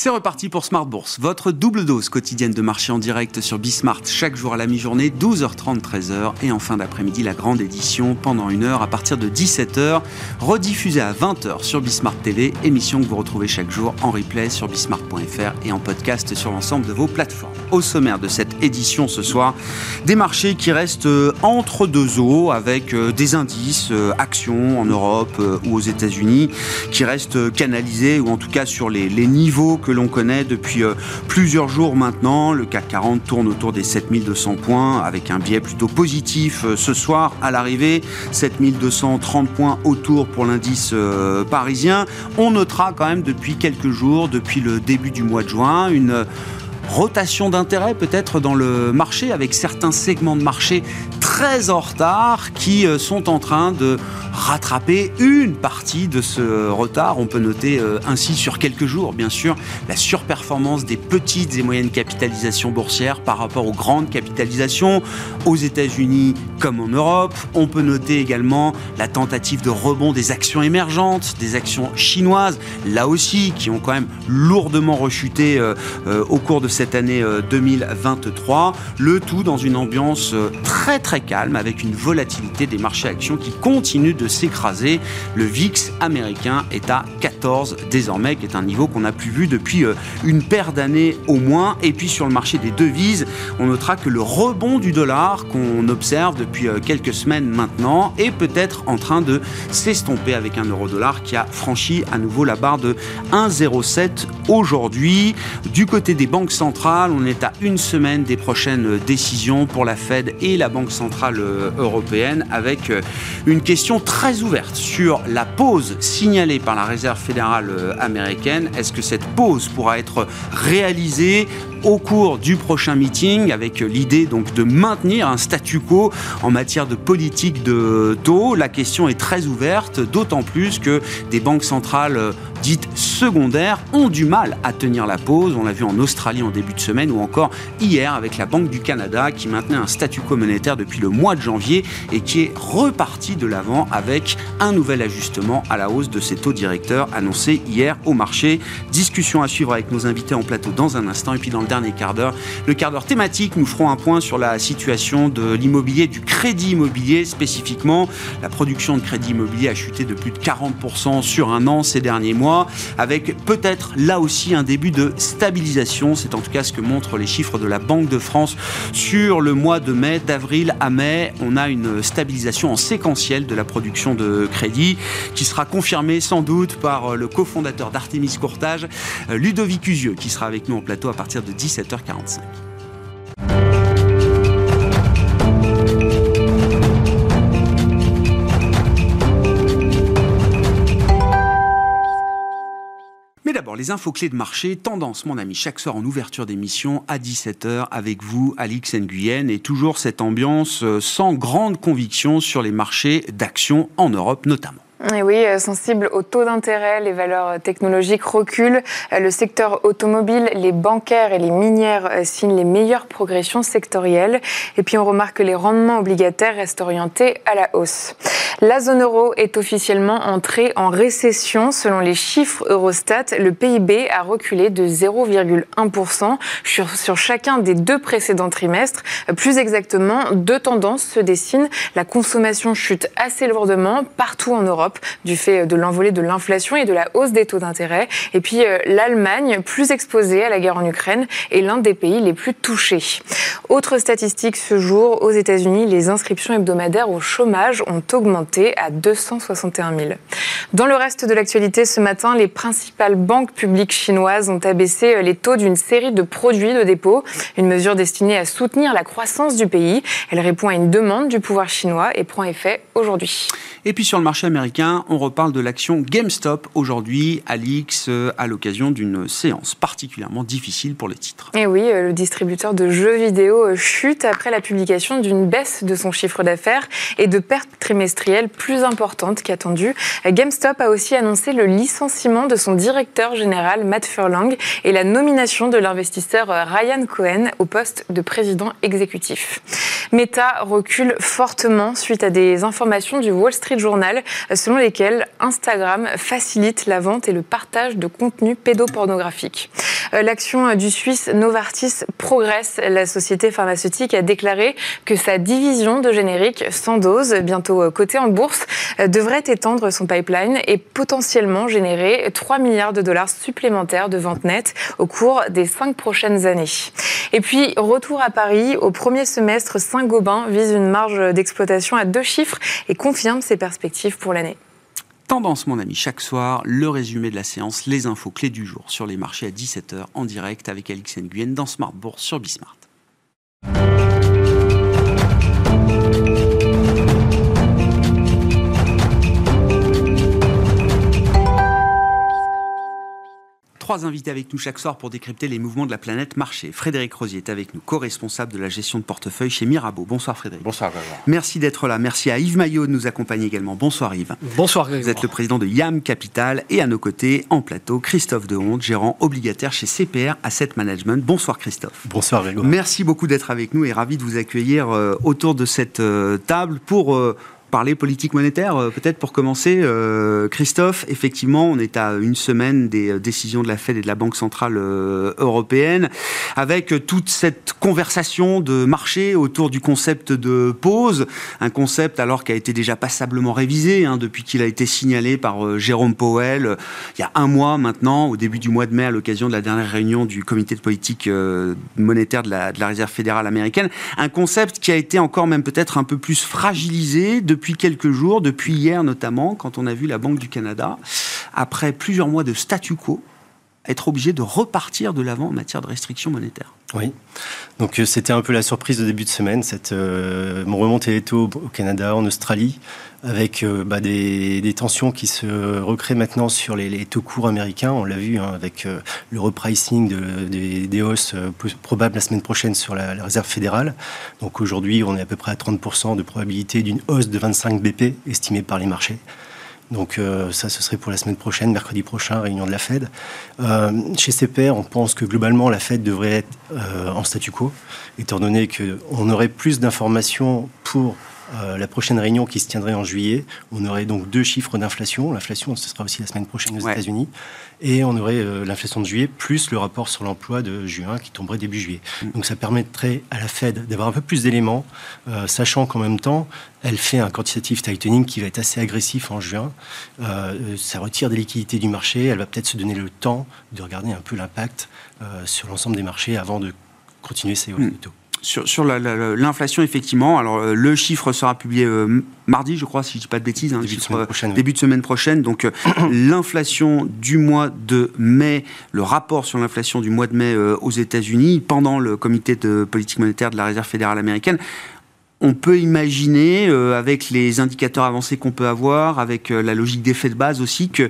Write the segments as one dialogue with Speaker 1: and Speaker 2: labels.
Speaker 1: C'est reparti pour Smart Bourse, votre double dose quotidienne de marché en direct sur Bismart chaque jour à la mi-journée, 12h30, 13h et en fin d'après-midi la grande édition pendant une heure à partir de 17h, rediffusée à 20h sur Bismart TV, émission que vous retrouvez chaque jour en replay sur bismart.fr et en podcast sur l'ensemble de vos plateformes. Au sommaire de cette édition ce soir, des marchés qui restent euh, entre deux eaux avec euh, des indices, euh, actions en Europe ou aux États-Unis qui restent canalisés ou en tout cas sur les, niveaux que l'on connaît depuis euh, plusieurs jours maintenant. Le CAC 40 tourne autour des 7200 points avec un biais plutôt positif euh, ce soir à l'arrivée. 7230 points autour pour l'indice euh, parisien. On notera quand même depuis quelques jours, depuis le début du mois de juin, une rotation d'intérêt peut-être dans le marché avec certains segments de marché très en retard qui sont en train de rattraper une partie de ce retard. On peut noter euh, ainsi sur quelques jours, bien sûr, la surperformance des petites et moyennes capitalisations boursières par rapport aux grandes capitalisations aux États-Unis comme en Europe. On peut noter également la tentative de rebond des actions émergentes, des actions chinoises, là aussi, qui ont quand même lourdement rechuté euh, euh, au cours de cette année 2023. Le tout dans une ambiance très très calme avec une volatilité des marchés actions qui continue de s'écraser. Le VIX américain est à 14 désormais, qui est un niveau qu'on n'a plus vu depuis euh, une paire d'années au moins. Et puis sur le marché des devises, on notera que le rebond du dollar qu'on observe depuis euh, quelques semaines maintenant est peut-être en train de s'estomper avec un euro-dollar qui a franchi à nouveau la barre de 1,07 aujourd'hui. Du côté des banques centrales, on est à une semaine des prochaines décisions pour la Fed et la Banque centrale euh, européenne avec une question très très ouverte sur la pause signalée par la Réserve fédérale euh, américaine. Est-ce que cette pause pourra être réalisée au cours du prochain meeting avec l'idée donc de maintenir un statu quo en matière de politique de taux. La question est très ouverte, d'autant plus que des banques centrales euh, dites secondaires ont du mal à tenir la pause. On l'a vu en Australie en début de semaine ou encore hier avec la Banque du Canada qui maintenait un statu quo monétaire depuis le mois de janvier et qui est reparti de l'avant avec un nouvel ajustement à la hausse de ses taux directeurs annoncé hier au marché. Discussion à suivre avec nos invités en plateau dans un instant et puis dans le dernier quart d'heure, le quart d'heure thématique, nous ferons un point sur la situation de l'immobilier, du crédit immobilier spécifiquement. La production de crédit immobilier a chuté de plus de 40% sur un an ces derniers mois avec peut-être là aussi un début de stabilisation. C'est en tout cas ce que montrent les chiffres de la Banque de France sur le mois de mai. D'avril à mai, on a une stabilisation en séquentiel de la production de crédit qui sera confirmée sans doute par le cofondateur d'Artemis Courtage, Ludovic Usieux, qui sera avec nous en plateau à partir de 17h45. Mais d'abord, les infos clés de marché, tendance, mon ami, chaque soir en ouverture d'émission à 17h avec vous, Alix Nguyen, et toujours cette ambiance euh, sans grande conviction sur les marchés d'actions en Europe notamment.
Speaker 2: Oui, euh, sensible au taux d'intérêt, les valeurs technologiques reculent. Euh, le secteur automobile, les bancaires et les minières euh, signent les meilleures progressions sectorielles. Et puis on remarque que les rendements obligataires restent orientés à la hausse. La zone euro est officiellement entrée en récession. Selon les chiffres Eurostat, le PIB a reculé de 0,1% sur, sur chacun des deux précédents trimestres. Plus exactement, deux tendances se dessinent. La consommation chute assez lourdement partout en Europe du fait de l'envolée de l'inflation et de la hausse des taux d'intérêt. Et puis euh, l'Allemagne, plus exposée à la guerre en Ukraine, est l'un des pays les plus touchés. Autre statistique ce jour, aux États-Unis, les inscriptions hebdomadaires au chômage ont augmenté à 261 000. Dans le reste de l'actualité ce matin, les principales banques publiques chinoises ont abaissé euh, les taux d'une série de produits de dépôt, une mesure destinée à soutenir la croissance du pays. Elle répond à une demande du pouvoir chinois et prend effet aujourd'hui.
Speaker 1: Et puis sur le marché américain, on reparle de l'action GameStop aujourd'hui, Alix, euh, à l'occasion d'une séance particulièrement difficile pour les titres.
Speaker 2: Et oui, euh, le distributeur de jeux vidéo euh, chute après la publication d'une baisse de son chiffre d'affaires et de pertes trimestrielles plus importantes qu'attendues. GameStop a aussi annoncé le licenciement de son directeur général Matt Furlong et la nomination de l'investisseur Ryan Cohen au poste de président exécutif. Meta recule fortement suite à des informations du Wall Street Journal selon lesquelles Instagram facilite la vente et le partage de contenu pédopornographique. L'action du Suisse Novartis progresse. La société pharmaceutique a déclaré que sa division de générique sans dose, bientôt cotée en bourse, devrait étendre son pipeline et potentiellement générer 3 milliards de dollars supplémentaires de ventes nettes au cours des cinq prochaines années. Et puis, retour à Paris, au premier semestre, Saint-Gobain vise une marge d'exploitation à deux chiffres et confirme ses perspectives pour l'année.
Speaker 1: Tendance, mon ami, chaque soir, le résumé de la séance, les infos clés du jour sur les marchés à 17h en direct avec Alix Nguyen dans Smart Bourse sur Bismart. Trois invités avec nous chaque soir pour décrypter les mouvements de la planète marché. Frédéric Rosier est avec nous, co-responsable de la gestion de portefeuille chez Mirabeau. Bonsoir Frédéric.
Speaker 3: Bonsoir Grégoire.
Speaker 1: Merci d'être là. Merci à Yves Maillot de nous accompagner également. Bonsoir Yves.
Speaker 3: Bonsoir Grégoire.
Speaker 1: Vous êtes le président de YAM Capital et à nos côtés, en plateau, Christophe Dehonte, gérant obligataire chez CPR Asset Management. Bonsoir Christophe.
Speaker 3: Bonsoir Grégoire.
Speaker 1: Merci beaucoup d'être avec nous et ravi de vous accueillir euh, autour de cette euh, table pour euh, parler politique monétaire, euh, peut-être pour commencer. Euh, Christophe, effectivement, on est à une semaine des euh, décisions de la Fed et de la Banque Centrale Européenne, avec toute cette conversation de marché autour du concept de pause, un concept alors qui a été déjà passablement révisé hein, depuis qu'il a été signalé par Jérôme Powell il y a un mois maintenant, au début du mois de mai, à l'occasion de la dernière réunion du comité de politique monétaire de la, de la Réserve fédérale américaine. Un concept qui a été encore même peut-être un peu plus fragilisé de depuis quelques jours, depuis hier notamment, quand on a vu la Banque du Canada, après plusieurs mois de statu quo, être obligé de repartir de l'avant en matière de restrictions monétaires.
Speaker 3: Oui, donc euh, c'était un peu la surprise de début de semaine, cette euh, remontée des taux au Canada, en Australie, avec euh, bah, des, tensions qui se recréent maintenant sur les, taux courts américains. On l'a vu hein, avec euh, le repricing des, hausses probables la semaine prochaine sur la, la Réserve fédérale. Donc aujourd'hui, on est à peu près à 30% de probabilité d'une hausse de 25 BP estimée par les marchés. Donc euh, ça, ce serait pour la semaine prochaine, mercredi prochain, réunion de la Fed. Euh, chez CPR, on pense que globalement, la Fed devrait être euh, en statu quo, étant donné qu'on aurait plus d'informations pour la prochaine réunion qui se tiendrait en juillet, on aurait donc deux chiffres d'inflation. L'inflation, ce sera aussi la semaine prochaine aux États-Unis. Et on aurait euh, l'inflation de juillet plus le rapport sur l'emploi de juin qui tomberait début juillet. Mm. Donc ça permettrait à la Fed d'avoir un peu plus d'éléments, euh, sachant qu'en même temps, elle fait un quantitative tightening qui va être assez agressif en juin. ça retire des liquidités du marché. Elle va peut-être se donner le temps de regarder un peu l'impact sur l'ensemble des marchés avant de continuer ses hausses mm. de taux
Speaker 1: sur, l'inflation, effectivement, alors euh, le chiffre sera publié euh, mardi, je crois, si je ne dis pas de bêtises,
Speaker 3: hein, début, de semaine prochaine,
Speaker 1: début de semaine prochaine. Donc euh, l'inflation du mois de mai, le rapport sur l'inflation du mois de mai aux États-Unis, pendant le comité de politique monétaire de la Réserve fédérale américaine, on peut imaginer, euh, avec les indicateurs avancés qu'on peut avoir, avec euh, la logique d'effet de base aussi, que euh,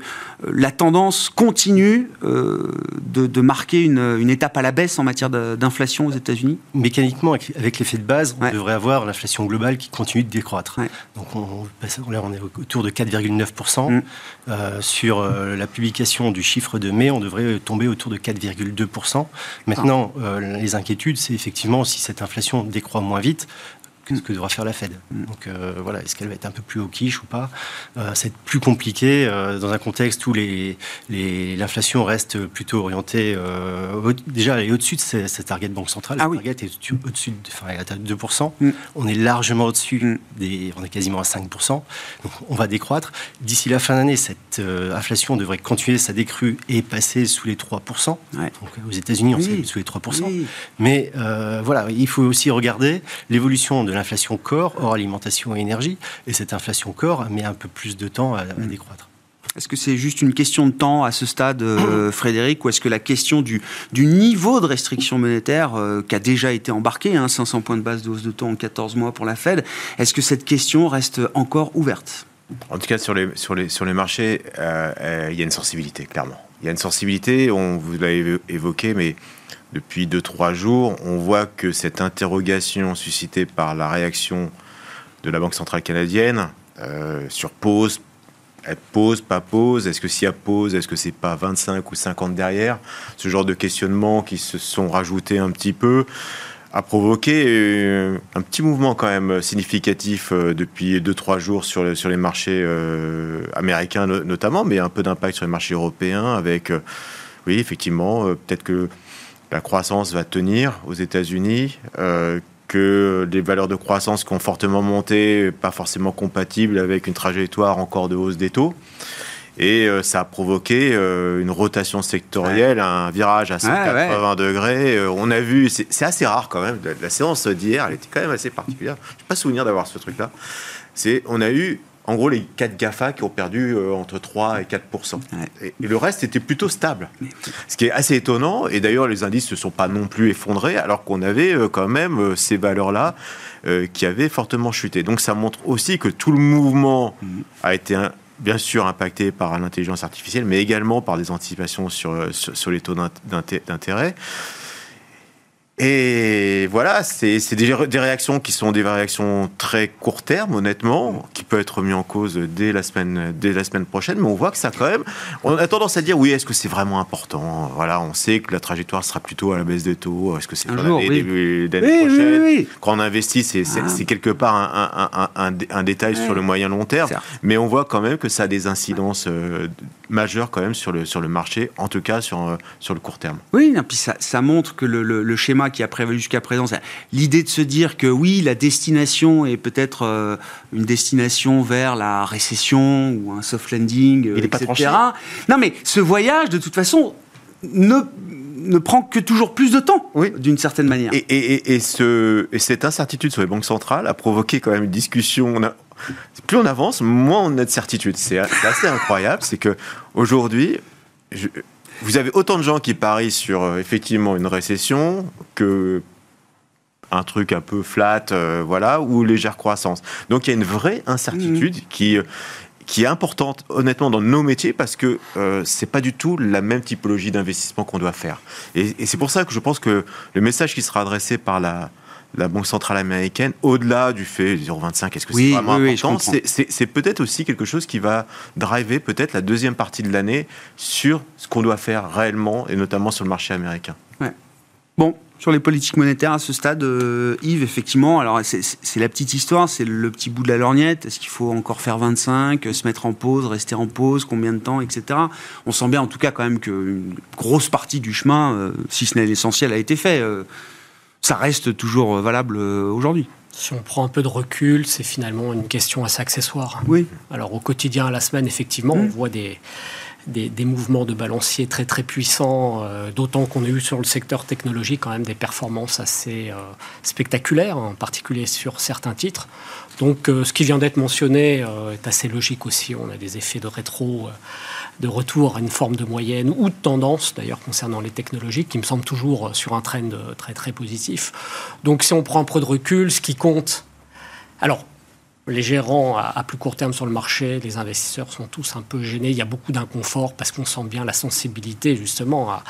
Speaker 1: la tendance continue de, marquer une, étape à la baisse en matière d'inflation aux États-Unis
Speaker 3: Mécaniquement, avec, l'effet de base, on devrait avoir l'inflation globale qui continue de décroître. Donc on, là, on est autour de 4,9%. Mm. sur la publication du chiffre de mai, on devrait tomber autour de 4,2%. Maintenant, les inquiétudes, c'est effectivement si cette inflation décroît moins vite, ce que devra faire la Fed. Donc euh, voilà, est-ce qu'elle va être un peu plus au quiche ou pas? Euh, C'est plus compliqué euh, dans un contexte où l'inflation les, reste plutôt orientée. déjà, elle est au-dessus de cette target banque centrale.
Speaker 1: Ah
Speaker 3: la target est au-dessus, de, enfin, elle est à 2%. Mm. On est largement au-dessus, mm. des, on est quasiment à 5%. Donc on va décroître. D'ici la fin d'année, cette inflation devrait continuer sa décrue et passer sous les 3%. Donc, aux États-Unis, on oui. sous les 3%. Mais voilà, il faut aussi regarder l'évolution de l'inflation corps, hors alimentation et énergie. Et cette inflation corps met un peu plus de temps à, mm. décroître.
Speaker 1: Est-ce que c'est juste une question de temps à ce stade, euh, Frédéric, ou est-ce que la question du, du niveau de restriction monétaire euh, qui a déjà été embarqué, hein, 500 points de base de hausse de taux en 14 mois pour la Fed, est-ce que cette question reste encore ouverte?
Speaker 4: En tout cas, sur les, sur les, sur les marchés, euh, il y a une sensibilité, clairement. Il y a une sensibilité, on vous l'a évoqué, mais depuis 2-3 jours, on voit que cette interrogation suscitée par la réaction de la Banque centrale canadienne euh, sur pause, elle pause, pas pause, est-ce que s'il y a pause, est-ce que c'est pas 25 ou 50 derrière? Ce genre de questionnements qui se sont rajoutés un petit peu a provoqué euh, un petit mouvement quand même significatif euh, depuis 2-3 jours sur, sur les marchés américains notamment, mais un peu d'impact sur les marchés européens avec oui, effectivement, peut-être que la croissance va tenir aux États-Unis, que les valeurs de croissance qui ont fortement monté, pas forcément compatibles avec une trajectoire encore de hausse des taux. Et euh, ça a provoqué euh, une rotation sectorielle, un virage à 180 degrés. Euh, on a vu, c'est assez rare quand même, la, séance d'hier, elle était quand même assez particulière. Je n'ai pas souvenir d'avoir ce truc-là. C'est, on a eu en gros les 4 GAFA qui ont perdu entre 3 et 4 et, le reste était plutôt stable. Ce qui est assez étonnant, et d'ailleurs les indices ne se sont pas non plus effondrés, alors qu'on avait quand même ces valeurs-là qui avaient fortement chuté. Donc ça montre aussi que tout le mouvement mmh. a été un, bien sûr impacté par l'intelligence artificielle, mais également par des anticipations sur, sur les taux d'intérêt. Et voilà, c'est des, des, réactions qui sont des réactions très court terme, honnêtement, qui peuvent être mis en cause dès la semaine, dès la semaine prochaine. Mais on voit que ça, quand même, on a tendance à dire oui, est-ce que c'est vraiment important? Voilà, on sait que la trajectoire sera plutôt à la baisse des taux. Est-ce que c'est l'année oui. prochaine? Quand on investit, c'est ah. quelque part un, un, un détail sur le moyen long terme. Mais on voit quand même que ça a des incidences euh, majeures quand même sur le, sur le marché, en tout cas sur, euh, sur le court terme.
Speaker 1: Oui, et puis ça, ça montre que le, le schéma qui a prévalu jusqu'à présent. L'idée de se dire que oui, la destination est peut-être euh, une destination vers la récession ou un soft landing,
Speaker 4: Il etc.
Speaker 1: Pas non, mais ce voyage, de toute façon, ne ne prend que toujours plus de temps, oui. d'une certaine manière.
Speaker 4: Et, et, et, ce, et, cette incertitude sur les banques centrales a provoqué quand même une discussion. On a, plus on avance, moins on a de certitude. C'est assez incroyable. C'est que aujourd'hui, vous avez autant de gens qui parient sur euh, effectivement une récession que un truc un peu flat, euh, voilà, ou légère croissance. Donc il y a une vraie incertitude mmh. qui euh, qui est importante, honnêtement, dans nos métiers, parce que euh, c'est pas du tout la même typologie d'investissement qu'on doit faire. Et, et c'est pour ça que je pense que le message qui sera adressé par la, la Banque centrale américaine, au-delà du fait 0,25, est-ce que c'est vraiment important C'est peut-être aussi quelque chose qui va driver peut-être la deuxième partie de l'année sur ce qu'on doit faire réellement, et notamment sur le marché américain.
Speaker 1: Bon, sur les politiques monétaires à ce stade, euh, Yves, effectivement, alors c'est la petite histoire, c'est le petit bout de la lorgnette. Est-ce qu'il faut encore faire 25, se mettre en pause, rester en pause, combien de temps, etc. On sent bien en tout cas quand même qu'une grosse partie du chemin, euh, si ce n'est l'essentiel, a été fait. Euh, ça reste toujours euh, valable euh, aujourd'hui.
Speaker 5: Si on prend un peu de recul, c'est finalement une question assez accessoire.
Speaker 1: Oui.
Speaker 5: Alors au quotidien, à la semaine, effectivement, on mmh. voit des, des, mouvements de balancier très très puissants, euh, d'autant qu'on a eu sur le secteur technologique quand même des performances assez spectaculaires, en particulier sur certains titres. Donc ce qui vient d'être mentionné est assez logique aussi. On a des effets de rétro de retour à une forme de moyenne ou de tendance, d'ailleurs, concernant les technologies, qui me semble toujours sur un trend très très positif. Donc si on prend un peu de recul, ce qui compte, alors les gérants à, plus court terme sur le marché, les investisseurs sont tous un peu gênés. Il y a beaucoup d'inconfort parce qu'on sent bien la sensibilité justement à,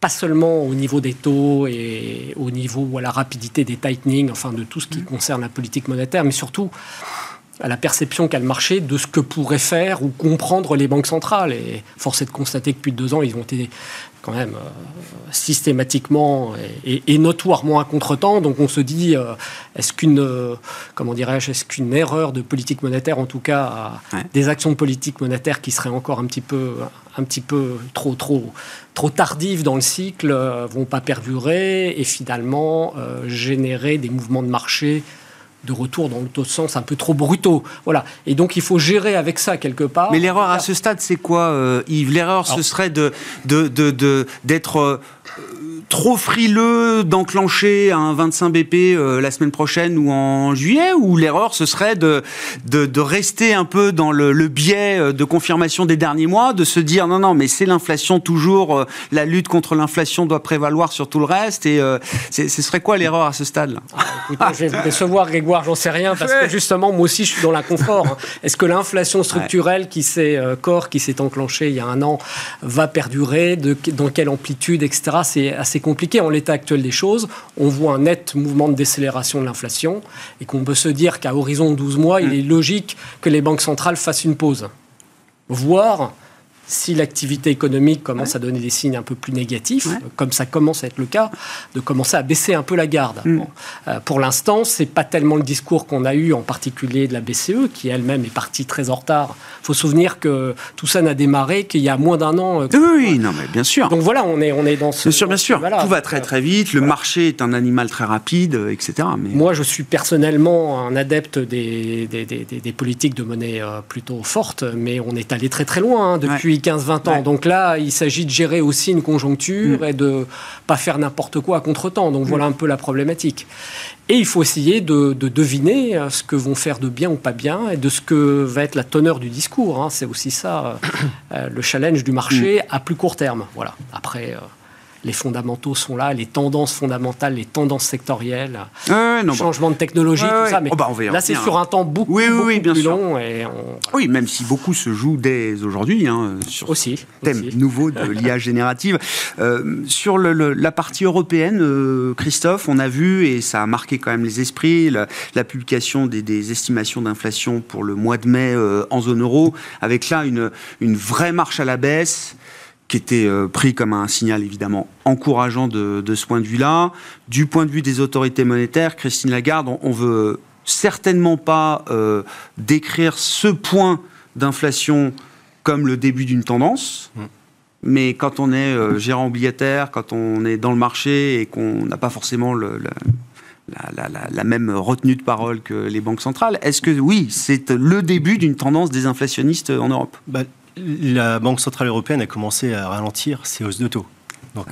Speaker 5: pas seulement au niveau des taux et au niveau ou à la rapidité des tightening, enfin de tout ce qui mmh. concerne la politique monétaire, mais surtout à la perception qu'a le marché de ce que pourraient faire ou comprendre les banques centrales. Et force est de constater que depuis deux ans, ils ont été quand même euh, systématiquement et, notoirement à contretemps. Donc on se dit, euh, est-ce qu'une, euh, comment dirais-je, est-ce qu'une erreur de politique monétaire, en tout cas des actions de politique monétaire qui seraient encore un petit peu, un petit peu trop, trop, trop tardives dans le cycle, vont pas perdurer et finalement générer des mouvements de marché de retour dans l'autre sens un peu trop brutaux. Voilà. Et donc il faut gérer avec ça quelque part.
Speaker 1: Mais l'erreur à ce stade, c'est quoi, euh, Yves? L'erreur, ce serait de, de, de, d'être euh, trop frileux d'enclencher un 25 BP euh, la semaine prochaine ou en juillet ou l'erreur ce serait de, de, rester un peu dans le, biais euh, de confirmation des derniers mois, de se dire non non mais c'est l'inflation toujours, euh, la lutte contre l'inflation doit prévaloir sur tout le reste et ce serait quoi l'erreur à ce stade
Speaker 5: ah, Je vais vous décevoir Grégoire, j'en sais rien parce que justement moi aussi je suis dans l'inconfort. Hein. Est-ce que l'inflation structurelle qui s'est corps qui s'est enclenchée il y a un an va perdurer? De, Dans quelle amplitude etc. C'est assez compliqué en l'état actuel des choses. On voit un net mouvement de décélération de l'inflation et qu'on peut se dire qu'à horizon 12 mois, il mm. est logique que les banques centrales fassent une pause. Voire si l'activité économique commence à donner des signes un peu plus négatifs, comme ça commence à être le cas, de commencer à baisser un peu la garde. Mm. Euh, pour l'instant, c'est pas tellement le discours qu'on a eu, en particulier de la BCE, qui elle-même est partie très en retard. Il faut se souvenir que tout ça n'a démarré qu'il y a moins d'un an.
Speaker 1: Euh, oui, non, mais bien sûr.
Speaker 5: Donc voilà, on est, on est dans ce.
Speaker 1: Bien sûr, bien sûr. Tout va très très vite. Le marché est un animal très rapide, etc.
Speaker 5: Mais... Moi, je suis personnellement un adepte des, des, des, des politiques de monnaie euh, plutôt fortes, mais on est allé très très loin hein, depuis. 15-20 ans. Donc là, il s'agit de gérer aussi une conjoncture mm. et de pas faire n'importe quoi à contre-temps. Donc voilà mm. un peu la problématique. Et il faut essayer de, deviner euh, ce que vont faire de bien ou pas bien et de ce que va être la teneur du discours. Hein. C'est aussi ça, euh, le challenge du marché mm. à plus court terme. Voilà. Après. Euh, les fondamentaux sont là, les tendances fondamentales, les tendances sectorielles, changement de technologie, tout ça. Mais oh, bah, là, c'est sur un temps beaucoup, plus long.
Speaker 1: Oui, même si beaucoup se joue dès aujourd'hui hein, sur aussi, thème nouveau de l'IA générative. Euh, sur la partie européenne, euh, Christophe, on a vu, et ça a marqué quand même les esprits, la, publication des, estimations d'inflation pour le mois de mai euh, en zone euro, avec là une, une vraie marche à la baisse qui était euh, pris comme un signal évidemment encourageant de, ce point de vue-là. Du point de vue des autorités monétaires, Christine Lagarde, on, ne veut certainement pas euh, décrire ce point d'inflation comme le début d'une tendance. Mm. Mais quand on est euh, gérant obligataire, quand on est dans le marché et qu'on n'a pas forcément le, la, même retenue de parole que les banques centrales, est-ce que oui, c'est le début d'une tendance désinflationniste en Europe?
Speaker 3: Bah, la Banque Centrale Européenne a commencé à ralentir ses hausses de taux. Donc,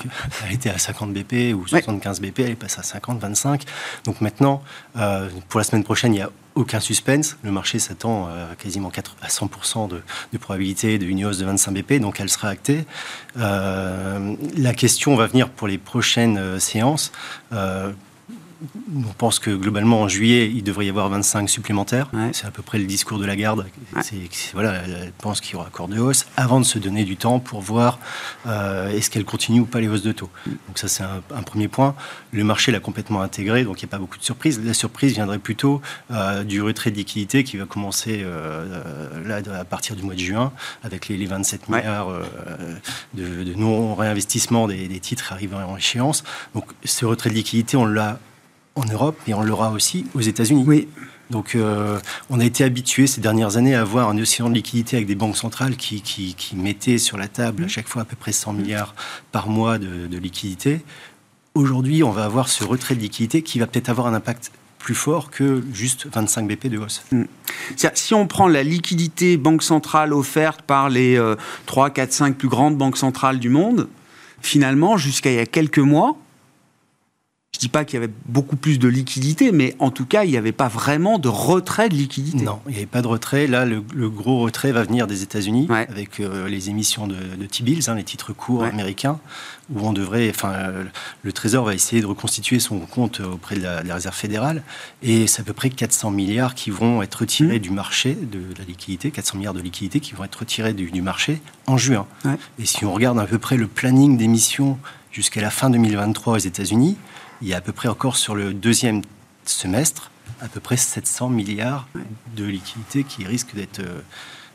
Speaker 3: elle était à 50 BP ou 75 BP, elle est passée à 50, 25. Donc maintenant, euh, pour la semaine prochaine, il n'y a aucun suspense. Le marché s'attend à quasiment à 100% de, probabilité d'une hausse de 25 BP, donc elle sera actée. Euh, la question va venir pour les prochaines euh, séances on pense que globalement en juillet, il devrait y avoir 25 supplémentaires. C'est à peu près le discours de la garde. Voilà, elle pense qu'il y aura encore de hausse avant de se donner du temps pour voir euh, est-ce qu'elle continue ou pas les hausses de taux. Donc ça c'est un, premier point. Le marché l'a complètement intégré, donc il n'y a pas beaucoup de surprises. La surprise viendrait plutôt euh, du retrait de liquidité qui va commencer euh, là à partir du mois de juin avec les, 27 milliards de, non-réinvestissement des, des titres arrivant en échéance. Donc ce retrait de liquidité, on l'a en Europe, et on l'aura aussi aux États-Unis.
Speaker 1: Oui.
Speaker 3: Donc, euh, on a été habitué ces dernières années à avoir un océan de liquidité avec des banques centrales qui, qui, mettaient sur la table à chaque fois à peu près 100 milliards par mois de, de liquidité. Aujourd'hui, on va avoir ce retrait de liquidité qui va peut-être avoir un impact plus fort que juste 25 BP de hausse. Hmm.
Speaker 1: Si on prend la liquidité banque centrale offerte par les 3, 4, 5 plus grandes banques centrales du monde, finalement, jusqu'à il y a quelques mois, je dis pas qu'il y avait beaucoup plus de liquidité, mais en tout cas, il n'y avait pas vraiment de retrait de liquidité.
Speaker 3: Non, il n'y avait pas de retrait. Là, le, gros retrait va venir des États-Unis avec euh, les émissions de, T-bills, hein, les titres courts américains, où on devrait, enfin, le Trésor va essayer de reconstituer son compte auprès de la, Réserve fédérale, et c'est à peu près 400 milliards qui vont être retirés mmh. du marché de, la liquidité, 400 milliards de liquidités qui vont être retirés du, du marché en juin. Et si on regarde à peu près le planning d'émissions jusqu'à la fin 2023 aux États-Unis, il y a à peu près encore sur le deuxième semestre à peu près 700 milliards de liquidités qui risquent d'être, euh,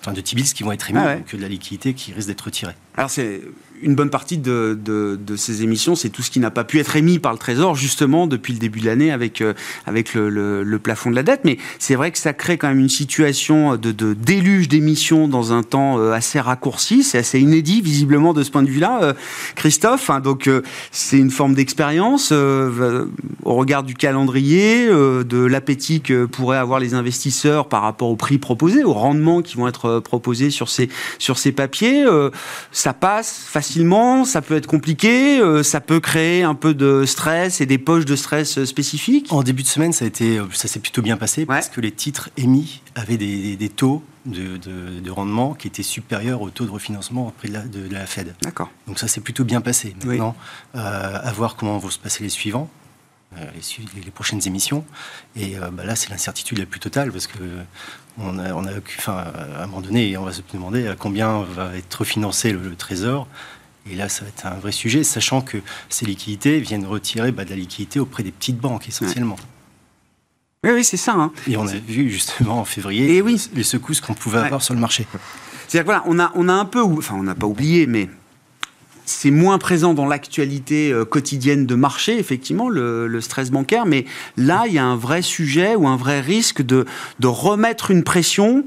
Speaker 3: enfin de T-bills qui vont être émis, ah que de la liquidité qui risque d'être retirée.
Speaker 1: Alors c'est une bonne partie de, de, ces émissions, c'est tout ce qui n'a pas pu être émis par le Trésor, justement, depuis le début de l'année avec, euh, avec le, le, plafond de la dette. Mais c'est vrai que ça crée quand même une situation de, de déluge d'émissions dans un temps euh, assez raccourci. C'est assez inédit, visiblement, de ce point de vue-là, euh, Christophe. Hein, donc, c'est une forme d'expérience au regard du calendrier, de l'appétit que pourraient avoir les investisseurs par rapport au prix proposé, au rendement qui vont être proposés sur ces, sur ces papiers. ça passe facilement facilement, ça peut être compliqué, euh, ça peut créer un peu de stress et des poches de stress euh, spécifiques.
Speaker 3: En début de semaine, ça a été, euh, ça s'est plutôt bien passé parce que les titres émis avaient des, taux de, rendement qui étaient supérieurs au taux de refinancement auprès de la, de, la Fed.
Speaker 1: D'accord.
Speaker 3: Donc ça s'est plutôt bien passé. Maintenant, à voir comment vont se passer les suivants. Les, prochaines émissions. Et bah là, c'est l'incertitude la plus totale parce que on a, on a enfin, à un moment donné, on va se demander à combien va être financé le Trésor et là, ça va être un vrai sujet, sachant que ces liquidités viennent retirer bah, de la liquidité auprès des petites banques essentiellement.
Speaker 1: Oui, oui, c'est ça. Hein.
Speaker 3: Et on a vu justement en février
Speaker 1: Et oui.
Speaker 3: les secousses qu'on pouvait
Speaker 1: Ouais.
Speaker 3: avoir sur le marché.
Speaker 1: C'est-à-dire que voilà, on a, on a un peu, enfin on n'a pas oublié, mais c'est moins présent dans l'actualité euh, quotidienne de marché, effectivement, le, le stress bancaire. Mais là, il y a un vrai sujet ou un vrai risque de, de remettre une pression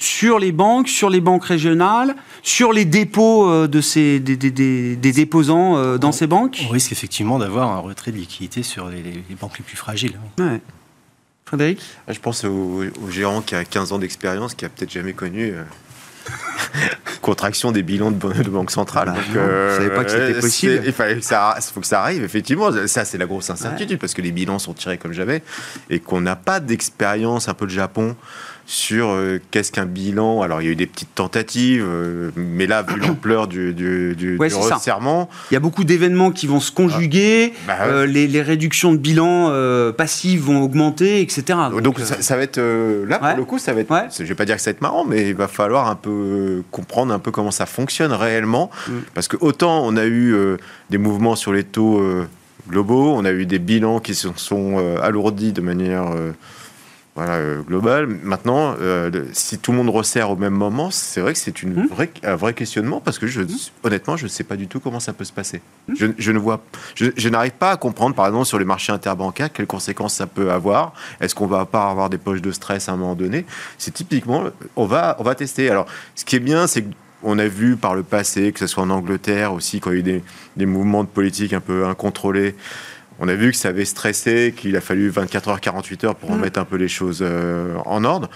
Speaker 1: sur les banques, sur les banques régionales, sur les dépôts euh, de ces, des, des- des- des déposants euh, dans ces banques.
Speaker 3: On risque effectivement d'avoir un retrait de liquidité sur les, les- les banques les plus fragiles.
Speaker 1: Ouais. Frédéric?
Speaker 4: Ah, Je pense au, au gérant qui a 15 ans d'expérience, qui a peut-être jamais connu euh, contraction des bilans de, ban- de banque centrale.
Speaker 1: Bah
Speaker 4: Donc,
Speaker 1: non, je savais pas que c'était possible.
Speaker 4: Il fallait que ça, faut que ça arrive, effectivement. Ça, c'est la grosse incertitude, parce que les bilans sont tirés comme jamais, et qu'on n'a pas d'expérience un peu de Japon sur euh, qu'est-ce qu'un bilan. Alors, il y a eu des petites tentatives, euh, mais là, vu l'ampleur du, du, du,
Speaker 1: Ouais,
Speaker 4: du
Speaker 1: c'est ça.
Speaker 4: resserrement,
Speaker 1: Il y a beaucoup d'événements qui vont se conjuguer,
Speaker 4: Bah ouais.
Speaker 1: euh, les, les réductions de bilan passives vont augmenter, etc.
Speaker 4: Donc, ça, ça va être là
Speaker 1: ouais.
Speaker 4: pour le coup, ça va être.
Speaker 1: Ouais.
Speaker 4: Je vais pas dire que ça va être marrant, mais il va falloir un peu comprendre un peu comment ça fonctionne réellement,
Speaker 1: Mm.
Speaker 4: parce que autant on a eu des mouvements sur les taux globaux, on a eu des bilans qui se sont alourdis de manière voilà euh, globale. Maintenant, euh, si tout le monde resserre au même moment, c'est vrai que c'est une
Speaker 1: Mm.
Speaker 4: vraie- un vrai questionnement, parce que je, honnêtement, je ne sais pas du tout comment ça peut se passer.
Speaker 1: Mm.
Speaker 4: Je, je ne vois, je, je n'arrive pas à comprendre, par exemple, sur les marchés interbancaires, quelles conséquences ça peut avoir. Est-ce qu'on va pas avoir des poches de stress à un moment donné? C'est typiquement, on va, on va tester. Alors, ce qui est bien, c'est qu'on a vu par le passé, que ce soit en Angleterre aussi, quand il y a eu des, des mouvements de politique un peu incontrôlés, on a vu que ça avait stressé, qu'il a fallu 24 heures, 48 heures pour
Speaker 1: Mm.
Speaker 4: remettre un peu les choses euh, en ordre.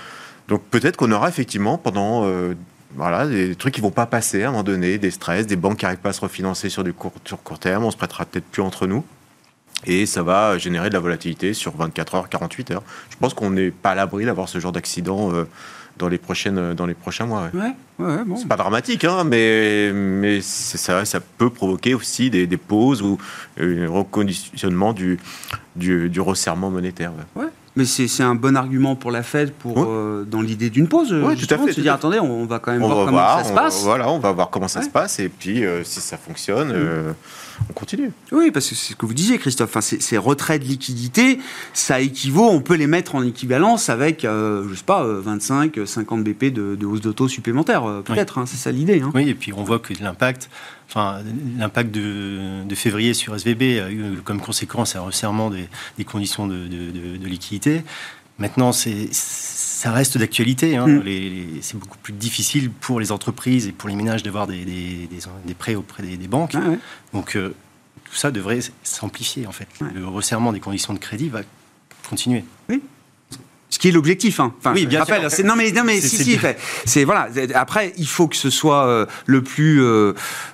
Speaker 4: Donc peut-être qu'on aura effectivement pendant euh, voilà, des trucs qui vont pas passer à un moment donné, des stress, des banques qui n'arrivent pas à se refinancer sur du court, sur court terme, on se prêtera peut-être plus entre nous. Et ça va générer de la volatilité sur 24 heures, 48 heures. Je pense qu'on n'est pas à l'abri d'avoir ce genre d'accident euh, dans, les prochaines, dans les prochains mois. ouais.
Speaker 1: Ouais, ouais, bon.
Speaker 4: C'est pas dramatique, hein, mais, mais ça, ça peut provoquer aussi des, des pauses ou un reconditionnement du, du, du resserrement monétaire. ouais.
Speaker 1: Mais c'est c'est un bon argument pour la Fed pour,
Speaker 4: Ouais.
Speaker 1: euh, dans l'idée d'une pause. euh,
Speaker 4: Ouais, tout à
Speaker 1: justement,
Speaker 4: fait,
Speaker 1: de se dire attendez, on va quand même
Speaker 4: On
Speaker 1: voir
Speaker 4: va
Speaker 1: comment
Speaker 4: voir,
Speaker 1: ça se
Speaker 4: on-
Speaker 1: passe.
Speaker 4: voilà, on va voir comment ça
Speaker 1: Ouais.
Speaker 4: se passe et puis euh, si ça fonctionne, euh, on continue.
Speaker 1: Oui, parce que c'est ce que vous disiez, Christophe. Enfin, ces, ces retraits de liquidités, ça équivaut, on peut les mettre en équivalence avec, euh, je sais pas, euh, 25, 50 BP de, de hausse de taux supplémentaire, peut-être. hein, c'est ça l'idée. hein.
Speaker 3: Oui, et puis on voit que l'impact, enfin, l'impact de, de février sur SVB a eu comme conséquence un resserrement des, des conditions de, de- de- de liquidité. Maintenant, ça reste d'actualité. hein.
Speaker 1: Mm.
Speaker 3: C'est beaucoup plus difficile pour les entreprises et pour les ménages d'avoir des, des- prêts auprès des, banques.
Speaker 1: Ouais.
Speaker 3: Donc, euh, tout ça devrait s'amplifier, en fait.
Speaker 1: Ouais.
Speaker 3: Le resserrement des conditions de crédit va continuer.
Speaker 1: Ce qui est l'objectif. Hein. Enfin,
Speaker 3: Oui, bien
Speaker 1: rappelle,
Speaker 3: sûr.
Speaker 1: non mais non mais si si. C'est voilà. Après, il faut que ce soit euh, le plus euh,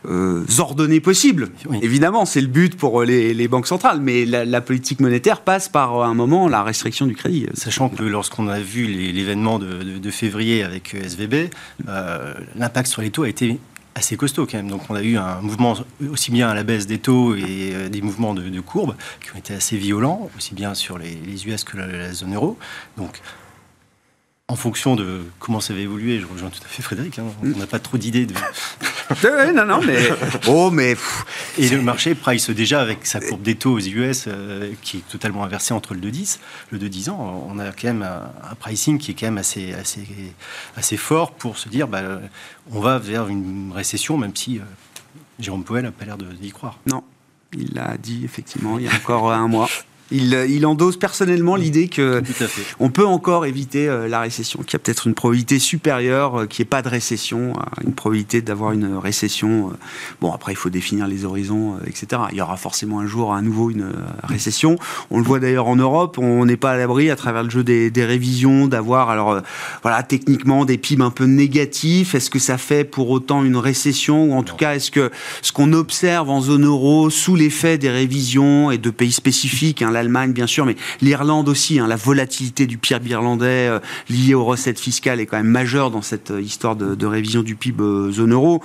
Speaker 1: euh, ordonné possible.
Speaker 3: Oui.
Speaker 1: Évidemment, c'est le but pour les, les banques centrales. Mais la, la politique monétaire passe par à un moment la restriction du crédit.
Speaker 3: Sachant que lorsqu'on a vu l'événement de, de- de février avec SVB, l'impact sur les taux a été assez costaud quand même. Donc on a eu un mouvement aussi bien à la baisse des taux et euh, des mouvements de, de courbes qui ont été assez violents, aussi bien sur les, US que la, la zone euro. Donc en fonction de comment ça va évoluer, je rejoins tout à fait Frédéric, hein, on n'a pas trop d'idées de...
Speaker 1: Non non mais oh mais
Speaker 3: Et le marché price déjà avec sa courbe des taux aux US euh, qui est totalement inversée entre le 2-10. Le 2-10 ans, on a quand même un, un pricing qui est quand même assez, assez, assez fort pour se dire bah, euh, on va vers une récession, même si euh, Jérôme Powell n'a pas l'air d'y croire.
Speaker 1: non. Il l'a dit effectivement il y a encore un mois. Il, euh, il endosse personnellement l'idée que on peut encore éviter euh, la récession, qu'il y a peut-être une probabilité supérieure, euh, qu'il n'y ait pas de récession, une probabilité d'avoir une récession. Bon, après, il faut définir les horizons, etc. Il y aura forcément un jour à nouveau une récession. On le voit d'ailleurs en Europe, on n'est pas à l'abri à travers le jeu des, des révisions d'avoir, alors voilà, techniquement des PIB un peu négatifs. Est-ce que ça fait pour autant une récession ou en tout cas, est-ce que ce qu'on observe en zone euro sous l'effet des révisions et de pays spécifiques, hein, l'Allemagne bien sûr, mais l'Irlande aussi, hein, la volatilité du PIB irlandais euh, liée aux recettes fiscales est quand même majeure dans cette euh, histoire de, révision du PIB euh, zone euro.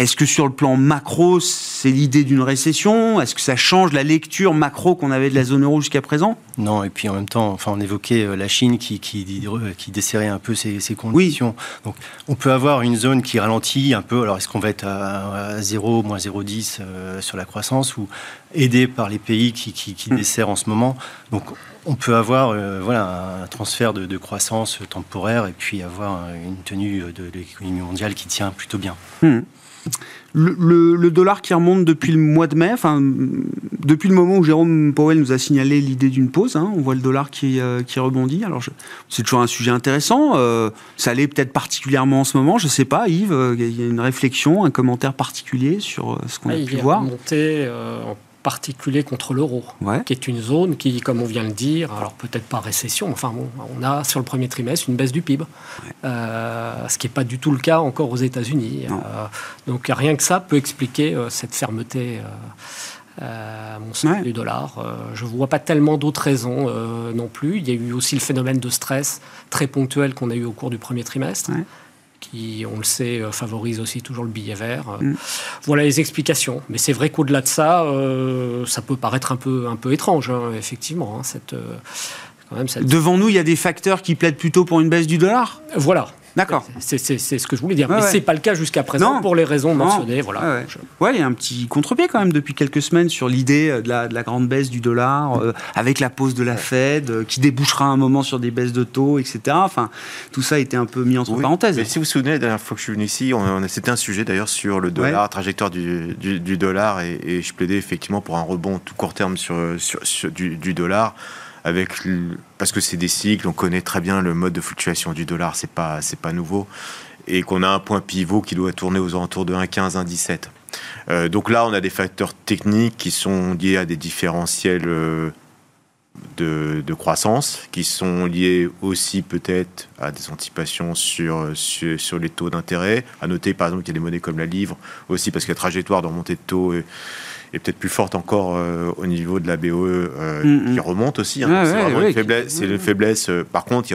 Speaker 1: Est-ce que sur le plan macro, c'est l'idée d'une récession? Est-ce que ça change la lecture macro qu'on avait de la zone euro jusqu'à présent?
Speaker 3: Non, et puis en même temps, enfin, on évoquait euh, la Chine qui, qui, qui desserrait un peu ses, ses conditions. Donc, on peut avoir une zone qui ralentit un peu. Alors, est-ce qu'on va être à, à 0, moins 0,10 euh, sur la croissance ou aidé par les pays qui, qui, qui desserrent en ce moment? Donc on peut avoir voilà, un transfert de, croissance temporaire et puis avoir une tenue de l'économie mondiale qui tient plutôt bien.
Speaker 1: Hmm. Le, dollar qui remonte depuis le mois de mai, enfin, depuis le moment où Jérôme Powell nous a signalé l'idée d'une pause, hein, on voit le dollar qui, euh, qui rebondit. Alors, c'est toujours un sujet intéressant. Euh, ça l'est peut-être particulièrement en ce moment. Je ne sais pas, Yves, euh, il y a une réflexion, un commentaire particulier sur ce qu'on a pu voir.
Speaker 5: Monté en particulier contre l'euro, qui est une zone qui, comme on vient de le dire, alors peut-être pas récession, enfin bon, on a sur le premier trimestre une baisse du PIB, euh, ce qui n'est pas du tout le cas encore aux États-Unis. Euh, donc rien que ça peut expliquer euh, cette fermeté. à mon sens, du dollar. je ne vois pas tellement d'autres raisons non plus. Il y a eu aussi le phénomène de stress très ponctuel qu'on a eu au cours du premier trimestre qui, on le sait, euh, favorise aussi toujours le billet vert. Mm. Voilà les explications. Mais c'est vrai qu'au-delà de ça, euh, ça peut paraître un peu, un peu étrange, hein, effectivement. Hein, cette, euh,
Speaker 1: Devant nous, il y a des facteurs qui plaident plutôt pour une baisse du dollar?
Speaker 5: Voilà.
Speaker 1: D'accord.
Speaker 5: C'est ce que je voulais dire. Mais ce n'est pas le cas jusqu'à présent pour les raisons mentionnées. Voilà.
Speaker 1: Ouais, il y a un petit contre-pied quand même depuis quelques semaines sur l'idée euh, de la, de la, grande baisse du dollar, euh, avec la pause de la Fed, euh, qui débouchera un moment sur des baisses de taux, etc. Enfin, tout ça a été un peu mis entre parenthèses.
Speaker 4: Mais si vous vous souvenez, la dernière fois que je suis venu ici, c'était un sujet d'ailleurs sur le dollar, trajectoire du, du, dollar, et, je plaidais effectivement pour un rebond tout court terme sur, sur, du, du dollar parce que c'est des cycles, on connaît très bien le mode de fluctuation du dollar, c'est pas c'est pas nouveau, et qu'on a un point pivot qui doit tourner aux alentours de 1,15, 1,17. Euh, donc là, on a des facteurs techniques qui sont liés à des différentiels euh, de, de, croissance, qui sont liés aussi peut-être à des anticipations sur, sur, sur les taux d'intérêt. À noter par exemple qu'il y a des monnaies comme la livre aussi parce que la trajectoire de remontée de taux est, est peut-être plus forte encore euh, au niveau de la BOE euh, mm, mm. qui remonte aussi. Hein. c'est vraiment une faiblesse. C'est une faiblesse. Euh, par contre,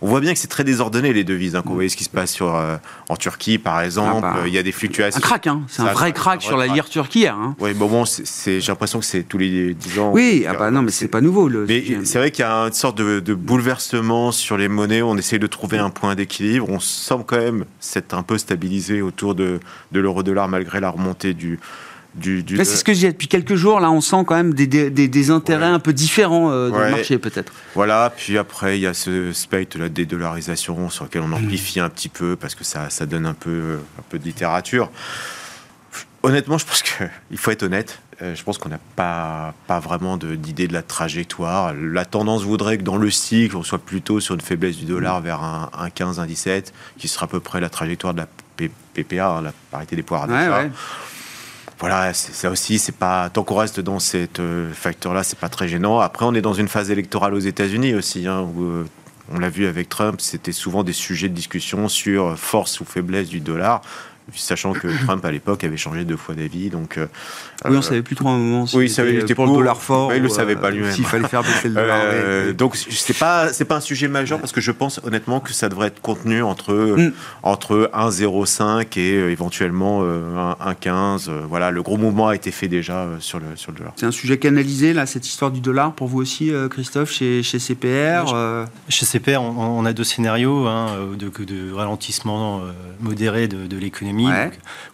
Speaker 4: on voit bien que c'est très désordonné les devises. Hein, quand vous voyez ce qui se passe sur, en Turquie, par exemple, ah, bah. il y a des fluctuations.
Speaker 1: Un crack, hein. c'est un, vrai crack sur la lire turquie. Hein.
Speaker 4: Oui, bon, bon j'ai l'impression que c'est tous les 10 ans.
Speaker 1: Oui, ah bah non, mais c'est pas nouveau.
Speaker 4: Le... Mais c'est vrai qu'il y a une sorte de, de, bouleversement sur les monnaies. On essaye de trouver un point d'équilibre. On semble quand même s'être un peu stabilisé autour de, de l'euro-dollar malgré la remontée du
Speaker 1: c'est ce que je dis depuis quelques jours. Là, on sent quand même des, des, des intérêts un peu différents euh, dans le marché, peut-être.
Speaker 4: Voilà. Puis après, il y a ce spectre de la dédollarisation sur lequel on mmh. amplifie un petit peu parce que ça, ça donne un peu, un peu de littérature. Honnêtement, je pense qu'il faut être honnête. Euh, je pense qu'on n'a pas, pas vraiment d'idée de, la trajectoire. La tendance voudrait que dans le cycle, on soit plutôt sur une faiblesse du dollar mmh. vers un, un 15, un 17, qui sera à peu près la trajectoire de la PPA, hein, la parité des poires d'achat voilà, ça aussi, c'est pas tant qu'on reste dans cette euh, facteur-là, c'est pas très gênant. Après, on est dans une phase électorale aux États-Unis aussi, hein, où euh, on l'a vu avec Trump, c'était souvent des sujets de discussion sur force ou faiblesse du dollar sachant que Trump à l'époque avait changé deux fois d'avis. Donc,
Speaker 1: euh, oui, on savait plus trop un moment.
Speaker 4: Si oui, il était pour, le dollar fort. il
Speaker 1: le
Speaker 4: savait pas lui-même.
Speaker 1: S'il fallait faire baisser le dollar.
Speaker 4: Euh, donc c'est pas c'est pas un sujet majeur parce que je pense honnêtement que ça devrait être contenu entre mm. entre 1,05 et euh, éventuellement 1,15. voilà, le gros mouvement a été fait déjà sur le sur le dollar.
Speaker 1: C'est un sujet canalisé là cette histoire du dollar pour vous aussi, Christophe, chez, chez CPR.
Speaker 3: Chez CPR, on, a deux scénarios hein, de, de, ralentissement modéré de, de l'économie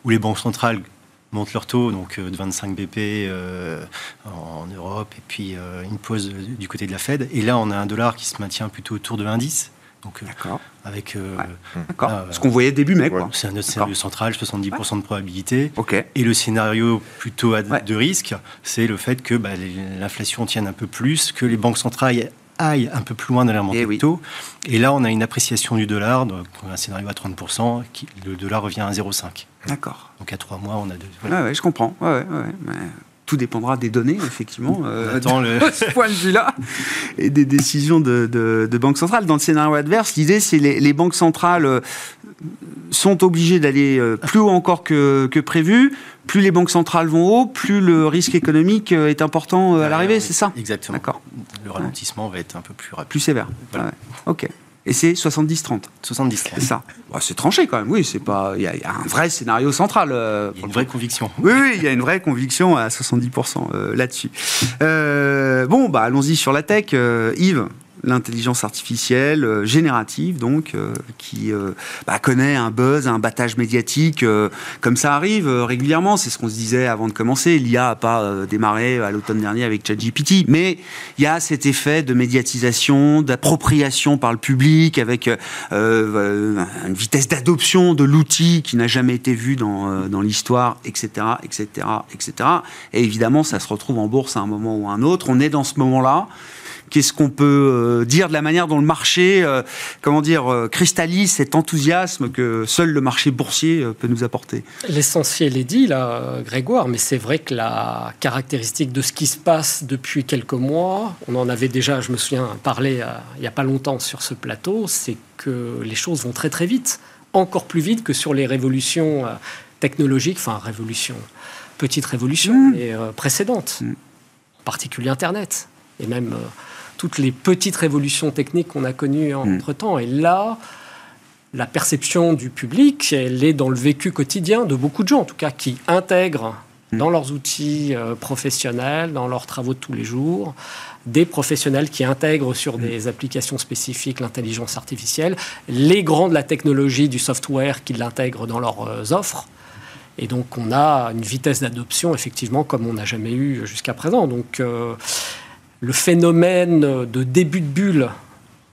Speaker 3: où les banques centrales montent leur taux, donc euh, de 25 BP euh, en Europe, et puis euh, une pause du côté de la Fed. Et là, on a un dollar qui se maintient plutôt autour de 1,10. Donc,
Speaker 1: D'accord.
Speaker 3: Avec.
Speaker 1: D'accord. Ce qu'on voyait début mai, quoi.
Speaker 3: C'est un autre scénario central, 70% de probabilité.
Speaker 1: Ok.
Speaker 3: Et le scénario plutôt de risque, c'est le fait que bah, l'inflation tienne un peu plus, que les banques centrales aille un peu plus loin dans la montée eh de taux. Et là, on a une appréciation du dollar, donc un scénario à 30%, qui, le dollar revient à 0,5.
Speaker 1: D'accord.
Speaker 3: Donc à trois mois, on a deux.
Speaker 1: Voilà. ouais, je comprends. Ouais, ouais, tout dépendra des données, effectivement, euh, de ce point de vue-là, et des décisions de, de, banque centrale. Dans le scénario adverse, l'idée, c'est les, les banques centrales euh, sont obligées d'aller euh, plus haut encore que, que prévu. Plus les banques centrales vont haut, plus le risque économique euh, est important à l'arrivée, c'est ça?
Speaker 3: Exactement. D'accord. Le ralentissement va être un peu plus rapide.
Speaker 1: Plus sévère. Ok. Et c'est 70-30.
Speaker 3: 70
Speaker 1: C'est ça. Bah, c'est tranché quand même, oui. C'est pas. Il y, a un vrai scénario central.
Speaker 3: Euh, il y a une vraie conviction.
Speaker 1: Oui, oui, il y a une vraie conviction à 70% euh, là-dessus. Euh, bon, bah allons-y sur la tech. Yves, l'intelligence artificielle euh, générative, donc, euh, qui euh, bah, connaît un buzz, un battage médiatique, comme ça arrive régulièrement. C'est ce qu'on se disait avant de commencer. L'IA n'a pas démarré à l'automne dernier avec ChatGPT, mais il y a cet effet de médiatisation, d'appropriation par le public, avec une vitesse d'adoption de l'outil qui n'a jamais été vu dans, dans l'histoire, etc., etc., etc. Et évidemment, ça se retrouve en bourse à un moment ou à un autre. On est dans ce moment-là. Qu'est-ce qu'on peut euh, dire de la manière dont le marché, euh, comment dire, euh, cristallise cet enthousiasme que seul le marché boursier peut nous apporter?
Speaker 5: L'essentiel est dit là, Grégoire, mais c'est vrai que la caractéristique de ce qui se passe depuis quelques mois, on en avait déjà, je me souviens, parlé il n'y a pas longtemps sur ce plateau, c'est que les choses vont très très vite, encore plus vite que sur les révolutions technologiques, enfin révolution, petite révolution, mmh. et précédentes, mmh. en particulier Internet, et même toutes les petites révolutions techniques qu'on a connues hmm. entre-temps. Et là, la perception du public, elle est dans le vécu quotidien de beaucoup de gens, en tout cas, qui intègrent hmm. dans leurs outils euh, professionnels, dans leurs travaux de tous les jours, des professionnels qui intègrent sur hmm. des applications spécifiques l'intelligence artificielle, les grands de la technologie, du software qui l'intègrent dans leurs euh, offres. Et donc on a une vitesse d'adoption, effectivement, comme on n'a jamais eu jusqu'à présent. Donc euh, le phénomène de début de bulle,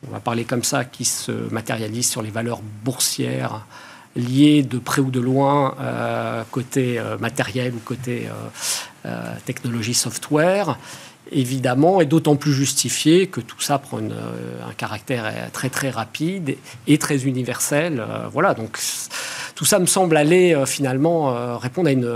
Speaker 5: on va parler comme ça, qui se matérialise sur les valeurs boursières liées de près ou de loin euh, côté euh, matériel ou côté euh, technologie software, évidemment, est d'autant plus justifié que tout ça prend un caractère très très rapide et très universel. voilà, donc tout ça me semble aller euh, finalement euh, répondre à une,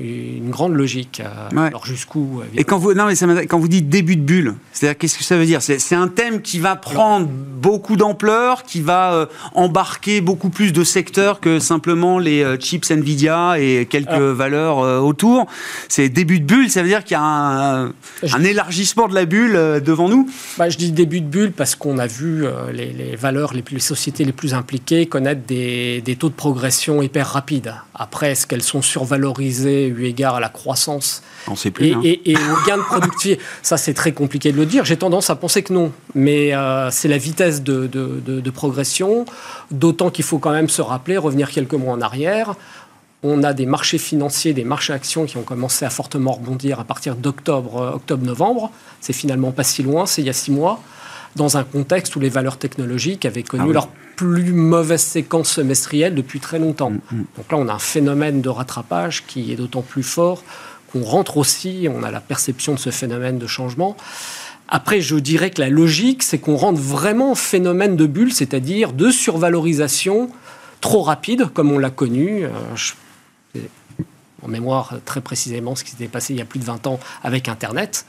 Speaker 5: une, grande logique. Euh, alors jusqu'où
Speaker 1: Et quand vous, non, mais quand vous dites début de bulle, c'est-à-dire qu'est-ce que ça veut dire? C'est un thème qui va prendre beaucoup d'ampleur, qui va embarquer beaucoup plus de secteurs que simplement les chips Nvidia et quelques valeurs autour. C'est début de bulle, ça veut dire qu'il y a un, un élargissement de la bulle devant nous
Speaker 5: bah, Je dis début de bulle parce qu'on a vu les, les, valeurs, les, les, sociétés les plus impliquées connaître des, des taux de progression hyper rapide. Après, est-ce qu'elles sont survalorisées eu égard à la croissance
Speaker 1: On sait plus,
Speaker 5: et,
Speaker 1: hein.
Speaker 5: et, au gain de productivité? Ça, c'est très compliqué de le dire. J'ai tendance à penser que non. Mais euh, c'est la vitesse de, de progression. D'autant qu'il faut quand même se rappeler, revenir quelques mois en arrière. On a des marchés financiers, des marchés actions qui ont commencé à fortement rebondir à partir d'octobre, euh, octobre-novembre. C'est finalement pas si loin, c'est il y a six mois dans un contexte où les valeurs technologiques avaient connu ah leur plus mauvaise séquence semestrielle depuis très longtemps. Mm, mm. Donc là, on a un phénomène de rattrapage qui est d'autant plus fort qu'on rentre aussi, on a la perception de ce phénomène de changement. Après, je dirais que la logique, c'est qu'on rentre vraiment en phénomène de bulle, c'est-à-dire de survalorisation trop rapide, comme on l'a connu. Euh, en mémoire très précisément ce qui s'était passé il y a plus de 20 ans avec Internet,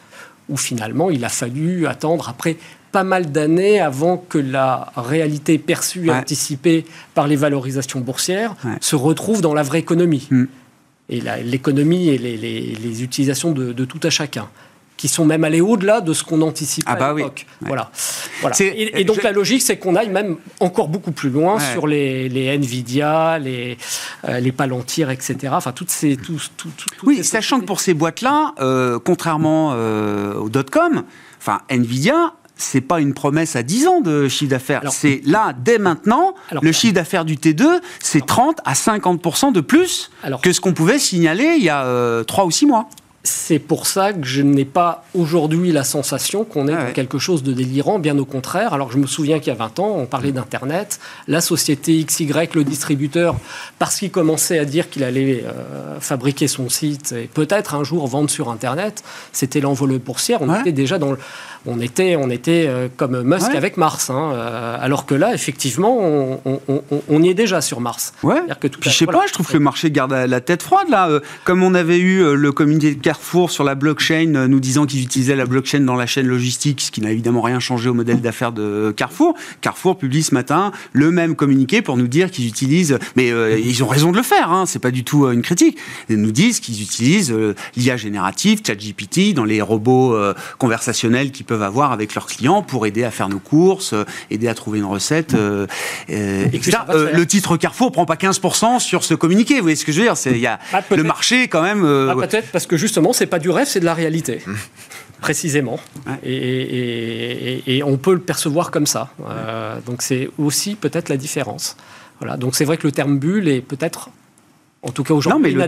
Speaker 5: où finalement il a fallu attendre après pas mal d'années avant que la réalité perçue et anticipée par les valorisations boursières se retrouve dans la vraie économie. Hmm. Et l'économie et les, utilisations de, tout à chacun qui sont même allés au-delà de ce qu'on anticipait
Speaker 1: ah bah
Speaker 5: à l'époque. Voilà. Et, donc la logique, c'est qu'on aille même encore beaucoup plus loin sur les, Nvidia, les, euh, les Palantir, etc. Enfin, toutes ces...
Speaker 1: oui, sachant que pour ces boîtes-là, euh, contrairement euh, au dot-com, enfin, Nvidia c'est pas une promesse à 10 ans de chiffre d'affaires. C'est là, dès maintenant, le chiffre d'affaires du T2, c'est 30 à 50% de plus que ce qu'on pouvait signaler il y a euh, 3 ou 6 mois.
Speaker 5: C'est pour ça que je n'ai pas aujourd'hui la sensation qu'on est dans quelque chose de délirant, bien au contraire. Alors je me souviens qu'il y a 20 ans, on parlait d'Internet, la société XY, le distributeur, parce qu'il commençait à dire qu'il allait euh, fabriquer son site et peut-être un jour vendre sur Internet, c'était l'envolée boursière, on était déjà dans le on était, on était euh, comme Musk avec Mars. Hein, euh, alors que là, effectivement, on, y est déjà sur Mars.
Speaker 1: Ouais. Que tout je sais pas, je trouve que le marché garde la tête froide là. Euh, comme on avait eu le communiqué de Carrefour sur la blockchain, nous disant qu'ils utilisaient la blockchain dans la chaîne logistique, ce qui n'a évidemment rien changé au modèle d'affaires de Carrefour. Carrefour publie ce matin le même communiqué pour nous dire qu'ils utilisent, mais ils ont raison de le faire. Hein, c'est pas du tout une critique. Ils nous disent qu'ils utilisent l'IA générative, ChatGPT, dans les robots conversationnels qui peuvent avoir avec leurs clients pour aider à faire nos courses, euh, aider à trouver une recette, euh, euh, etc. le titre Carrefour prend pas 15% sur ce communiqué. Vous voyez ce que je veux dire Il y a bah, le marché quand même.
Speaker 5: Bah, peut-être parce que justement, c'est pas du rêve, c'est de la réalité. Précisément. Et, on peut le percevoir comme ça. Euh, donc c'est aussi peut-être la différence. Voilà. Donc c'est vrai que le terme bulle est peut-être en tout cas aujourd'hui,
Speaker 1: non, mais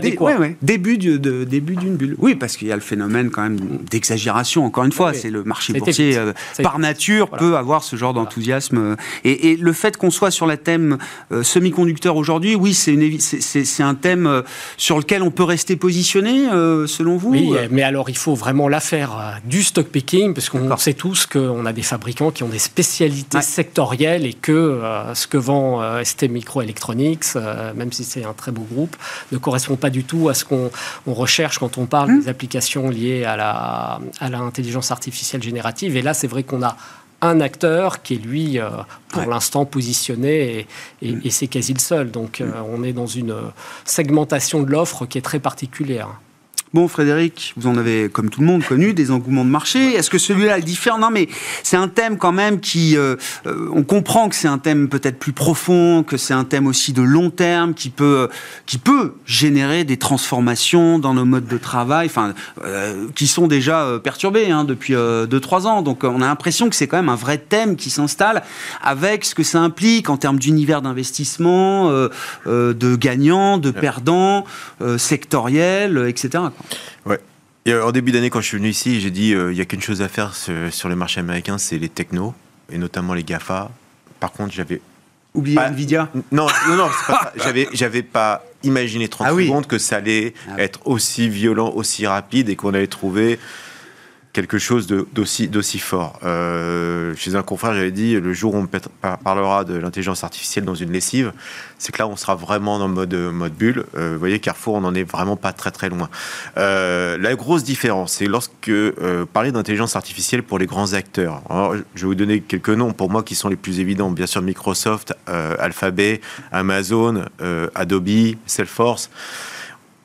Speaker 1: début, de, début d'une bulle. Oui, parce qu'il y a le phénomène quand même d'exagération. Encore une fois, c'est le marché boursier euh, par nature peut avoir ce genre d'enthousiasme. Et, le fait qu'on soit sur la thème euh, semi-conducteur aujourd'hui, oui, c'est un thème euh, sur lequel on peut rester positionné, selon vous.
Speaker 5: Oui, mais alors il faut vraiment l'affaire du stock picking, parce qu'on sait tous qu'on a des fabricants qui ont des spécialités sectorielles et que ce que vend ST Microelectronics, même si c'est un très beau groupe, ne correspond pas du tout à ce qu'on recherche quand on parle mmh. des applications liées à la, à l'intelligence artificielle générative. Et là, c'est vrai qu'on a un acteur qui est lui, euh, pour l'instant, positionné et, mmh. et, c'est quasi le seul. Donc, euh, mmh. on est dans une segmentation de l'offre qui est très particulière.
Speaker 1: Bon, Frédéric, vous en avez, comme tout le monde, connu des engouements de marché. Est-ce que celui-là est différent? Non, mais c'est un thème quand même qui... Euh, euh, on comprend que c'est un thème peut-être plus profond, que c'est un thème aussi de long terme, qui peut, qui peut générer des transformations dans nos modes de travail, enfin, euh, qui sont déjà perturbés hein, depuis 2-3 ans. Donc on a l'impression que c'est quand même un vrai thème qui s'installe avec ce que ça implique en termes d'univers d'investissement, de gagnants, de perdants, sectoriels, etc.
Speaker 4: Ouais. Et euh, en début d'année, quand je suis venu ici, j'ai dit euh, il n'y a qu'une chose à faire sur, les marchés américains, c'est les technos, et notamment les GAFA. Par contre, j'avais.
Speaker 1: Oublié Nvidia
Speaker 4: Non, non, non, j'avais, j'avais pas imaginé 30 ah secondes que ça allait ah être aussi violent, aussi rapide, et qu'on allait trouver quelque chose d'aussi, fort. Euh, chez un confrère, j'avais dit, le jour où on parlera de l'intelligence artificielle dans une lessive, c'est que là, on sera vraiment dans le mode, mode bulle. Euh, vous voyez, Carrefour, on n'en est vraiment pas très très loin. Euh, la grosse différence, c'est lorsque parler d'intelligence artificielle pour les grands acteurs. je vais vous donner quelques noms pour moi qui sont les plus évidents. Bien sûr, Microsoft, Alphabet, Amazon, Adobe, Salesforce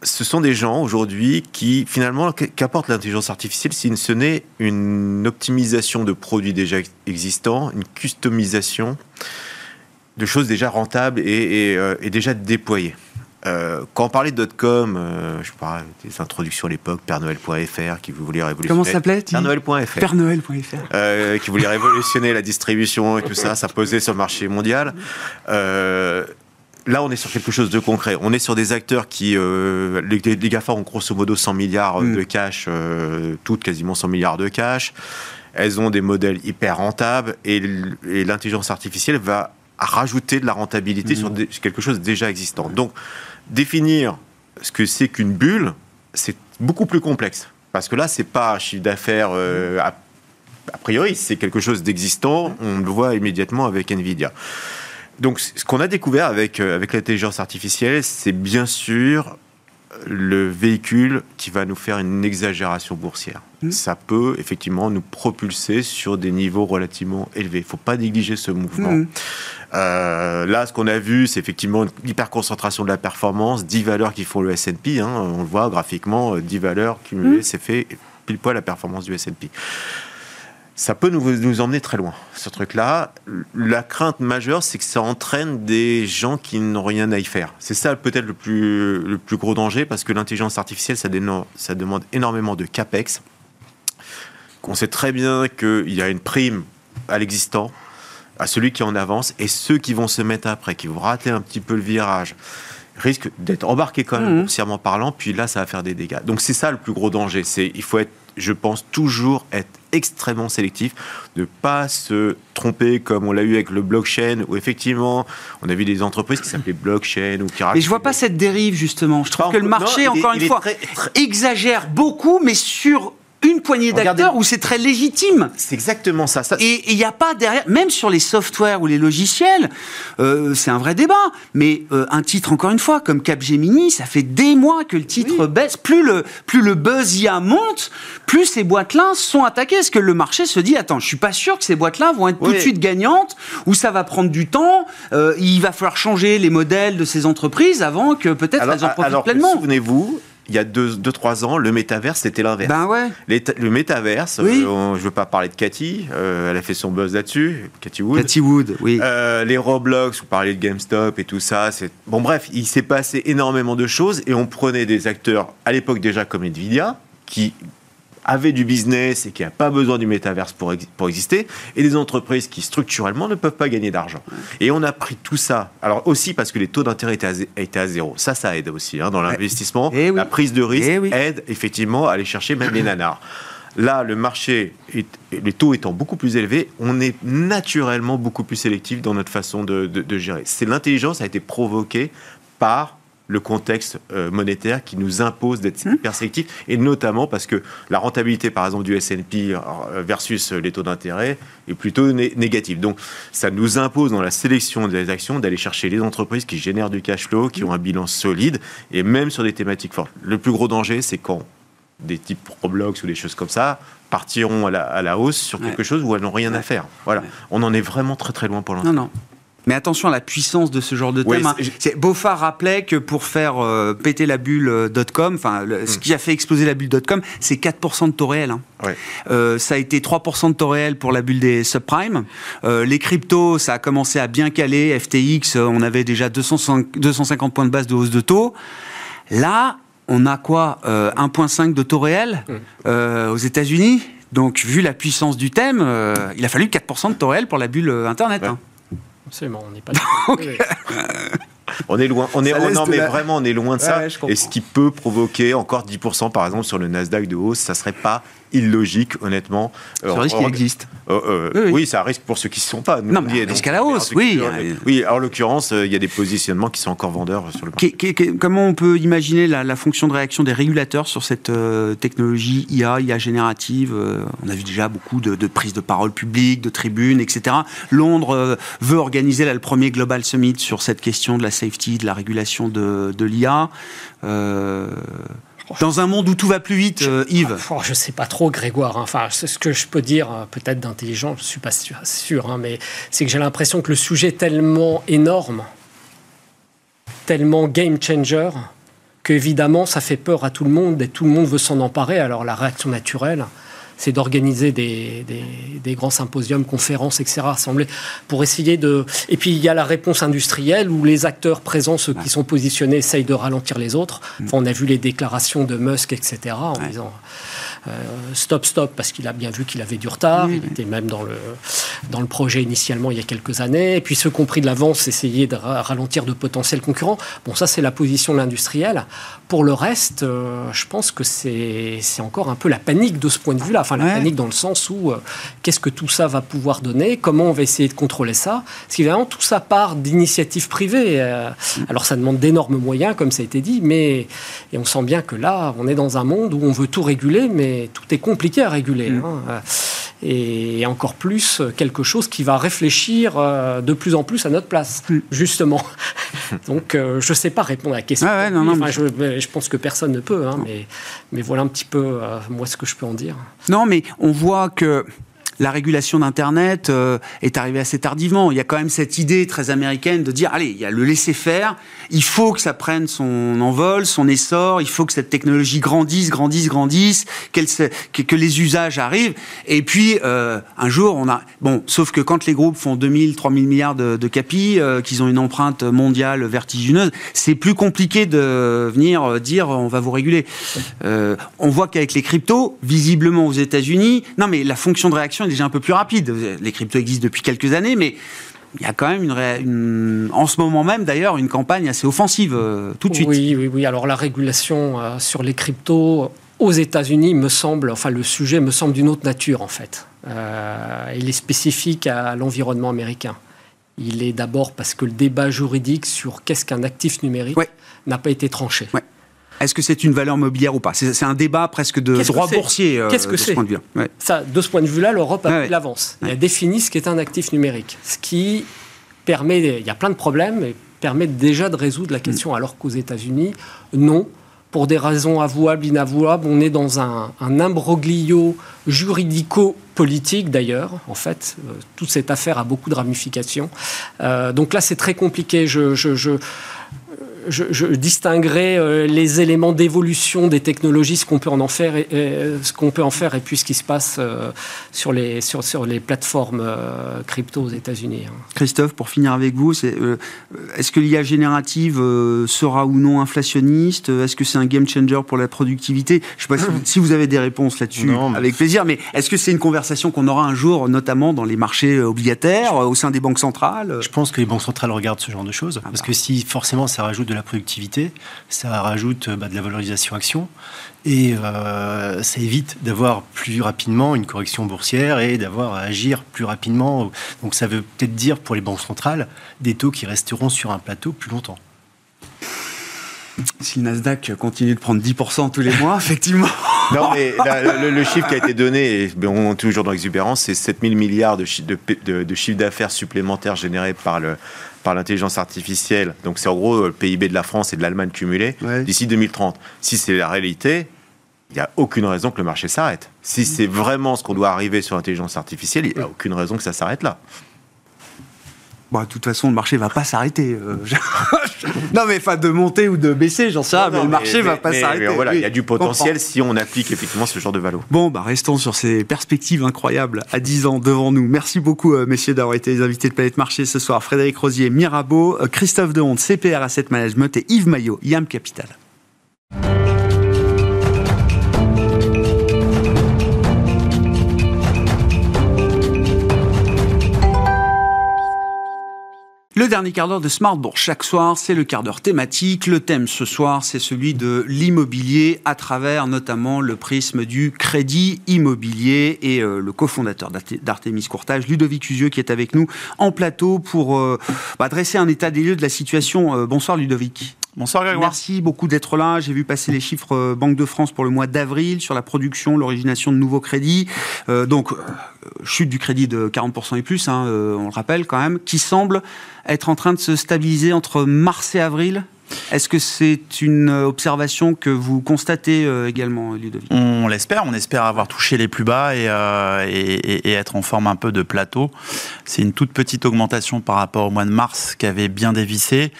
Speaker 4: ce sont des gens aujourd'hui qui, finalement, qu'apporte l'intelligence artificielle si ce n'est une optimisation de produits déjà existants, une customisation de choses déjà rentables et, euh, déjà déployées. Euh, quand on parlait de euh, je parle des introductions à l'époque, pernoël.fr qui voulait révolutionner.
Speaker 1: Comment s'appelait
Speaker 4: qui voulait révolutionner la distribution et tout ça, ça posait sur le marché mondial là, on est sur quelque chose de concret. On est sur des acteurs qui, euh, les, les, GAFA ont grosso modo 100 milliards mm. de cash, euh, toutes quasiment 100 milliards de cash. Elles ont des modèles hyper rentables et, l'intelligence artificielle va rajouter de la rentabilité mm. sur quelque chose déjà existant. Donc, définir ce que c'est qu'une bulle, c'est beaucoup plus complexe. Parce que là, c'est pas un chiffre d'affaires euh, a, a priori, c'est quelque chose d'existant. On le voit immédiatement avec Nvidia. Donc, ce qu'on a découvert avec, euh, avec l'intelligence artificielle, c'est bien sûr le véhicule qui va nous faire une exagération boursière. Mmh. Ça peut effectivement nous propulser sur des niveaux relativement élevés. Il ne faut pas négliger ce mouvement. Mmh. Euh, là, ce qu'on a vu, c'est effectivement l'hyperconcentration de la performance, 10 valeurs qui font le S&P. Hein, on le voit graphiquement, 10 valeurs cumulées, mmh. c'est fait pile poil la performance du S&P ça peut nous, nous emmener très loin, ce truc-là. La crainte majeure, c'est que ça entraîne des gens qui n'ont rien à y faire. C'est ça peut-être le plus, le plus gros danger, parce que l'intelligence artificielle, ça, ça demande énormément de CAPEX. On sait très bien qu'il y a une prime à l'existant, à celui qui en avance, et ceux qui vont se mettre après, qui vont rater un petit peu le virage, risquent d'être embarqués quand même, mmh. parlant, puis là, ça va faire des dégâts. Donc c'est ça le plus gros danger. C'est il faut être je pense, toujours être extrêmement sélectif, ne pas se tromper comme on l'a eu avec le blockchain, où effectivement, on a vu des entreprises qui s'appelaient blockchain ou qui
Speaker 1: Et je vois pas cette dérive, justement. Je trouve que le marché, encore une fois, exagère beaucoup, mais sur une poignée d'acteurs où c'est très légitime.
Speaker 4: C'est exactement ça.
Speaker 1: Et il n'y a pas derrière, même sur les softwares ou les logiciels, euh, c'est un vrai débat. Mais euh, un titre, encore une fois, comme Capgemini, ça fait des mois que le titre baisse. Plus le, plus le buzz y a monte, plus ces boîtes-là sont attaquées. Est-ce que le marché se dit, attends, je suis pas sûr que ces boîtes-là vont être tout de suite gagnantes, ou ça va prendre du temps, euh, il va falloir changer les modèles de ces entreprises avant que peut-être elles en profitent pleinement.
Speaker 4: Souvenez-vous, il y a 2-3 ans, le métaverse, c'était l'inverse.
Speaker 1: Ben ouais.
Speaker 4: le métaverse, euh, je ne veux pas parler de Cathy, euh, elle a fait son buzz là-dessus, Cathy Wood.
Speaker 1: Cathy Wood, oui.
Speaker 4: Euh, les Roblox, vous parlez de GameStop et tout ça. Bon, bref, il s'est passé énormément de choses et on prenait des acteurs, à l'époque déjà comme Nvidia, qui avait du business et qui n'a pas besoin du métaverse pour, pour exister, et des entreprises qui structurellement ne peuvent pas gagner d'argent. Et on a pris tout ça, alors aussi parce que les taux d'intérêt étaient, à zéro. Ça, ça aide aussi hein, dans l'investissement. Eh la prise de risque eh aide effectivement à aller chercher même les nanars. Là, le marché, les taux étant beaucoup plus élevés, on est naturellement beaucoup plus sélectif dans notre façon de, de gérer. C'est l'intelligence a été provoquée par le contexte euh, monétaire qui nous impose d'être mmh. et notamment parce que la rentabilité, par exemple, du S&P euh, versus les taux d'intérêt est plutôt négative. Donc, ça nous impose dans la sélection des actions d'aller chercher les entreprises qui génèrent du cash flow, qui ont un bilan solide, et même sur des thématiques fortes. Le plus gros danger, c'est quand des types Roblox ou des choses comme ça partiront à la, hausse sur quelque chose où elles n'ont rien à faire. Voilà. On en est vraiment très très loin pour l'instant.
Speaker 1: Non, non. Mais attention à la puissance de ce genre de thème. Hein. Beaufort rappelait que pour faire euh, péter la bulle euh, .com, enfin, ce hmm. qui a fait exploser la bulle .com, c'est 4% de taux réel. Hein. Euh, ça a été 3% de taux réel pour la bulle des subprimes. les cryptos, ça a commencé à bien caler. FTX, on avait déjà 250 points de base de hausse de taux. Là, on a quoi 1,5 de taux réel hmm. aux États-Unis. Donc, vu la puissance du thème, il a fallu 4% de taux réel pour la bulle Internet. Hein.
Speaker 5: Absolument, on n'est pas.
Speaker 4: on est loin, on est, non, mais vraiment, on est loin de ça. et ce qui peut provoquer encore 10% par exemple sur le Nasdaq de hausse, ça serait pas illogique, honnêtement.
Speaker 1: Ce risque existe.
Speaker 4: Euh, euh, oui, ça risque pour ceux qui ne sont pas.
Speaker 1: non, mais risque à la hausse, oui.
Speaker 4: Oui, en l'occurrence, euh, il y a des positionnements qui sont encore vendeurs sur le
Speaker 1: marché. comment on peut imaginer la, fonction de réaction des régulateurs sur cette technologie IA, IA générative On a vu déjà beaucoup de, de prises de parole publiques, de tribunes, etc. Londres veut organiser là, le premier Global Summit sur cette question de la safety, de la régulation de, de l'IA. Dans un monde où tout va plus vite, euh, Yves
Speaker 5: oh, Je ne sais pas trop, Grégoire. Hein. Enfin, ce que je peux dire, euh, peut-être d'intelligent, je ne suis pas sûr, hein, mais c'est que j'ai l'impression que le sujet est tellement énorme, tellement game changer, qu'évidemment, ça fait peur à tout le monde et tout le monde veut s'en emparer. Alors, la réaction naturelle, c'est d'organiser des, grands symposiums, conférences, etc. pour essayer de. Et puis il y a la réponse industrielle où les acteurs présents, ceux qui sont positionnés, essayent de ralentir les autres. Mm. on a vu les déclarations de Musk, etc. En disant stop, stop, parce qu'il a bien vu qu'il avait du retard. Il était même dans le, dans le projet initialement il y a quelques années. Et puis ceux qui ont pris de l'avance, essayer de ralentir de potentiels concurrents. Bon, ça, c'est la position de l'industriel. Pour le reste, euh, je pense que c'est encore un peu la panique de ce point de vue-là. Enfin, la panique dans le sens où euh, qu'est-ce que tout ça va pouvoir donner? Comment on va essayer de contrôler ça? Parce qu'évidemment, tout ça part d'initiatives privées. alors, ça demande d'énormes moyens, comme ça a été dit, mais et on sent bien que là, on est dans un monde où on veut tout réguler, mais tout est compliqué à réguler. Mm. Hein. Et encore plus quelque chose qui va réfléchir euh, de plus en plus à notre place, mm. justement. Donc, euh, je ne sais pas répondre à la question. je, pense que personne ne peut, hein, mais, mais voilà un petit peu, euh, moi, ce que je peux en dire.
Speaker 1: Non, mais on voit que la régulation d'Internet euh, est arrivée assez tardivement. Il y a quand même cette idée très américaine de dire, allez, il y a le laisser-faire, il faut que ça prenne son envol, son essor, il faut que cette technologie grandisse, grandisse, grandisse, que, que, les usages arrivent. Et puis, euh, un jour, on a... Bon, sauf que quand les groupes font 2000, 3000 milliards de, de capis, euh, qu'ils ont une empreinte mondiale vertigineuse, c'est plus compliqué de venir dire, on va vous réguler. on voit qu'avec les cryptos, visiblement aux États-Unis, non mais la fonction de réaction déjà un peu plus rapide. Les cryptos existent depuis quelques années, mais il y a quand même une, en ce moment même d'ailleurs une campagne assez offensive euh, tout de suite.
Speaker 5: Oui, oui, oui. Alors la régulation euh, sur les cryptos aux États-Unis me semble, enfin le sujet me semble d'une autre nature en fait. Euh, il est spécifique à l'environnement américain. Il est d'abord parce que le débat juridique sur qu'est-ce qu'un actif numérique n'a pas été tranché.
Speaker 1: Est-ce que c'est une valeur mobilière ou pas? C'est un débat presque de droit boursier
Speaker 5: euh, Qu'est-ce que c'est? de Ça, de ce point de vue-là, l'Europe a l'avance. Elle a défini ce qu'est un actif numérique, ce qui permet, il y a plein de problèmes, et permet déjà de résoudre la question, mm. alors qu'aux États-Unis, non. Pour des raisons avouables, inavouables, on est dans un, imbroglio juridico-politique d'ailleurs. En fait, euh, toute cette affaire a beaucoup de ramifications. Euh, donc là, c'est très compliqué. je, je je, distinguerai les éléments d'évolution des technologies, ce qu'on peut en faire, et, ce qu'on peut en faire, et puis ce qui se passe sur les sur, sur les plateformes crypto aux États-Unis. Hein.
Speaker 1: Christophe, pour finir avec vous, est-ce que l'IA générative sera ou non inflationniste? Est-ce que c'est un game changer pour la productivité? Je ne sais pas si, vous avez des réponses là-dessus, avec plaisir. Mais est-ce que c'est une conversation qu'on aura un jour, notamment dans les marchés obligataires, au sein des banques centrales?
Speaker 3: Je pense que les banques centrales regardent ce genre de choses, ah parce bah. que si forcément ça rajoute de la productivité, ça rajoute bah, de la valorisation action, et euh, ça évite d'avoir plus rapidement une correction boursière et d'avoir à agir plus rapidement. Donc ça veut peut-être dire pour les banques centrales des taux qui resteront sur un plateau plus longtemps.
Speaker 1: Si le Nasdaq continue de prendre 10% tous les mois, effectivement.
Speaker 4: Non, mais le, chiffre qui a été donné, et on est toujours dans l'exubérance, c'est 7000 milliards de, de, de chiffre d'affaires supplémentaires générés par le, par l'intelligence artificielle. Donc c'est en gros le PIB de la France et de l'Allemagne cumulés d'ici 2030. Si c'est la réalité, il n'y a aucune raison que le marché s'arrête. Si mm. c'est vraiment ce qu'on doit arriver sur l'intelligence artificielle, il n'y a aucune raison que ça s'arrête là.
Speaker 1: Bon, de toute façon, le marché va pas s'arrêter. Euh, non, mais pas de monter ou de baisser, j'en sais rien, mais le marché va pas s'arrêter.
Speaker 4: Voilà, il y a du potentiel si on applique effectivement ce genre de valo.
Speaker 1: Bon, bah, restons sur ces perspectives incroyables à 10 ans devant nous. Merci beaucoup, euh, messieurs, d'avoir été les invités de Planète Marché ce soir. Frédéric Rosier, Mirabeau, euh, Christophe Dehonte, CPR Asset Management et Yves Maillot, YAM Capital. Le dernier quart d'heure de Smartbourg chaque soir, c'est le quart d'heure thématique. Le thème ce soir, c'est celui de l'immobilier à travers notamment le prisme du crédit immobilier et euh, le cofondateur d'Artemis Courtage, Ludovic Usieux, qui est avec nous en plateau pour euh, bah, dresser un état des lieux de la situation. Euh, bonsoir Ludovic.
Speaker 6: Bonsoir Grégoire.
Speaker 1: Merci beaucoup d'être là. J'ai vu passer les chiffres Banque de France pour le mois d'avril sur la production, l'origination de nouveaux crédits. donc, chute du crédit de 40% et plus, hein, on le rappelle quand même, qui semble être en train de se stabiliser entre mars et avril est-ce que c'est une observation que vous constatez euh, également, Ludovic?
Speaker 6: On l'espère, on espère avoir touché les plus bas et, euh, et, être en forme un peu de plateau. C'est une toute petite augmentation par rapport au mois de mars qui avait bien dévissé.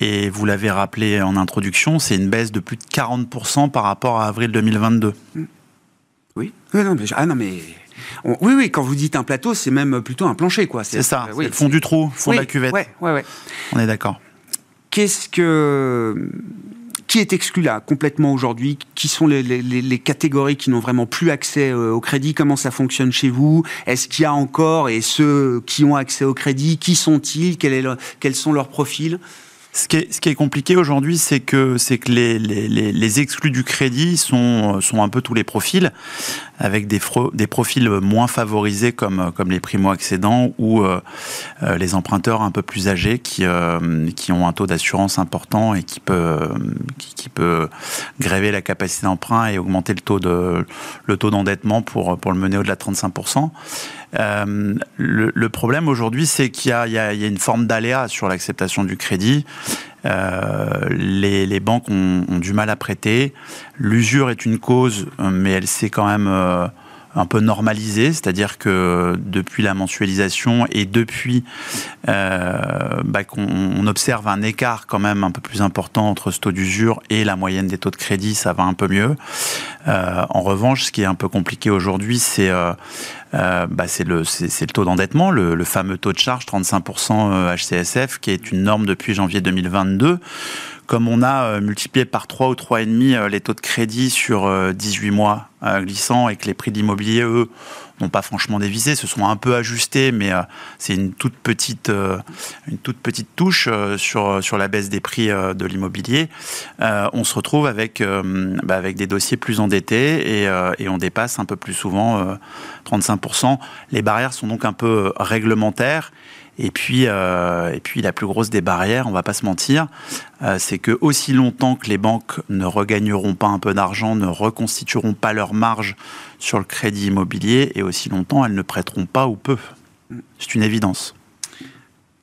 Speaker 6: Et vous l'avez rappelé en introduction, c'est une baisse de plus de 40% par rapport à avril 2022.
Speaker 1: Oui, non, mais, ah non, mais oui, oui, quand vous dites un plateau, c'est même plutôt un plancher, quoi.
Speaker 6: C'est ça, c'est le fond du trou, le fond de la cuvette.
Speaker 1: Ouais, ouais, ouais.
Speaker 6: On est d'accord.
Speaker 1: Qu'est-ce que qui est exclu là complètement aujourd'hui? Qui sont les, catégories qui n'ont vraiment plus accès euh, au crédit? Comment ça fonctionne chez vous? Est-ce qu'il y a encore et ceux qui ont accès au crédit Qui sont-ils? Quels sont leurs profils?
Speaker 6: Ce qui, est, compliqué aujourd'hui, c'est que, les, exclus du crédit sont un peu tous les profils, avec des, profils moins favorisés comme, les primo-accédants ou euh, euh, les emprunteurs un peu plus âgés qui, euh, qui ont un taux d'assurance important et qui peut, qui, gréver la capacité d'emprunt et augmenter le taux, d'endettement pour, le mener au-delà de 35%. Euh, le, problème aujourd'hui, c'est qu'il y, y, a une forme d'aléa sur l'acceptation du crédit. Euh, les, banques ont, ont, du mal à prêter. L'usure est une cause, mais elle s'est quand même euh, un peu normalisé, c'est-à-dire que depuis la mensualisation et depuis euh, bah, qu'on observe un écart quand même un peu plus important entre ce taux d'usure et la moyenne des taux de crédit, ça va un peu mieux. Euh, en revanche, ce qui est un peu compliqué aujourd'hui, c'est euh, bah, le, taux d'endettement, le, le, fameux taux de charge 35% HCSF, qui est une norme depuis janvier 2022 comme on a euh, multiplié par 3 ou 3,5 euh, les taux de crédit sur 18 euh, mois glissants et que les prix d'immobilier, eux, n'ont pas franchement dévisé, se sont un peu ajustés, mais c'est une toute petite, touche sur, la baisse des prix de l'immobilier. on se retrouve avec, bah, avec des dossiers plus endettés et, et, on dépasse un peu plus souvent 35%. Les barrières sont donc un peu réglementaires et puis, euh, et puis la plus grosse des barrières, on va pas se mentir, euh, c'est que aussi longtemps que les banques ne regagneront pas un peu d'argent, ne reconstitueront pas leur marge sur le crédit immobilier, et aussi longtemps elles ne prêteront pas ou peu. C'est une évidence.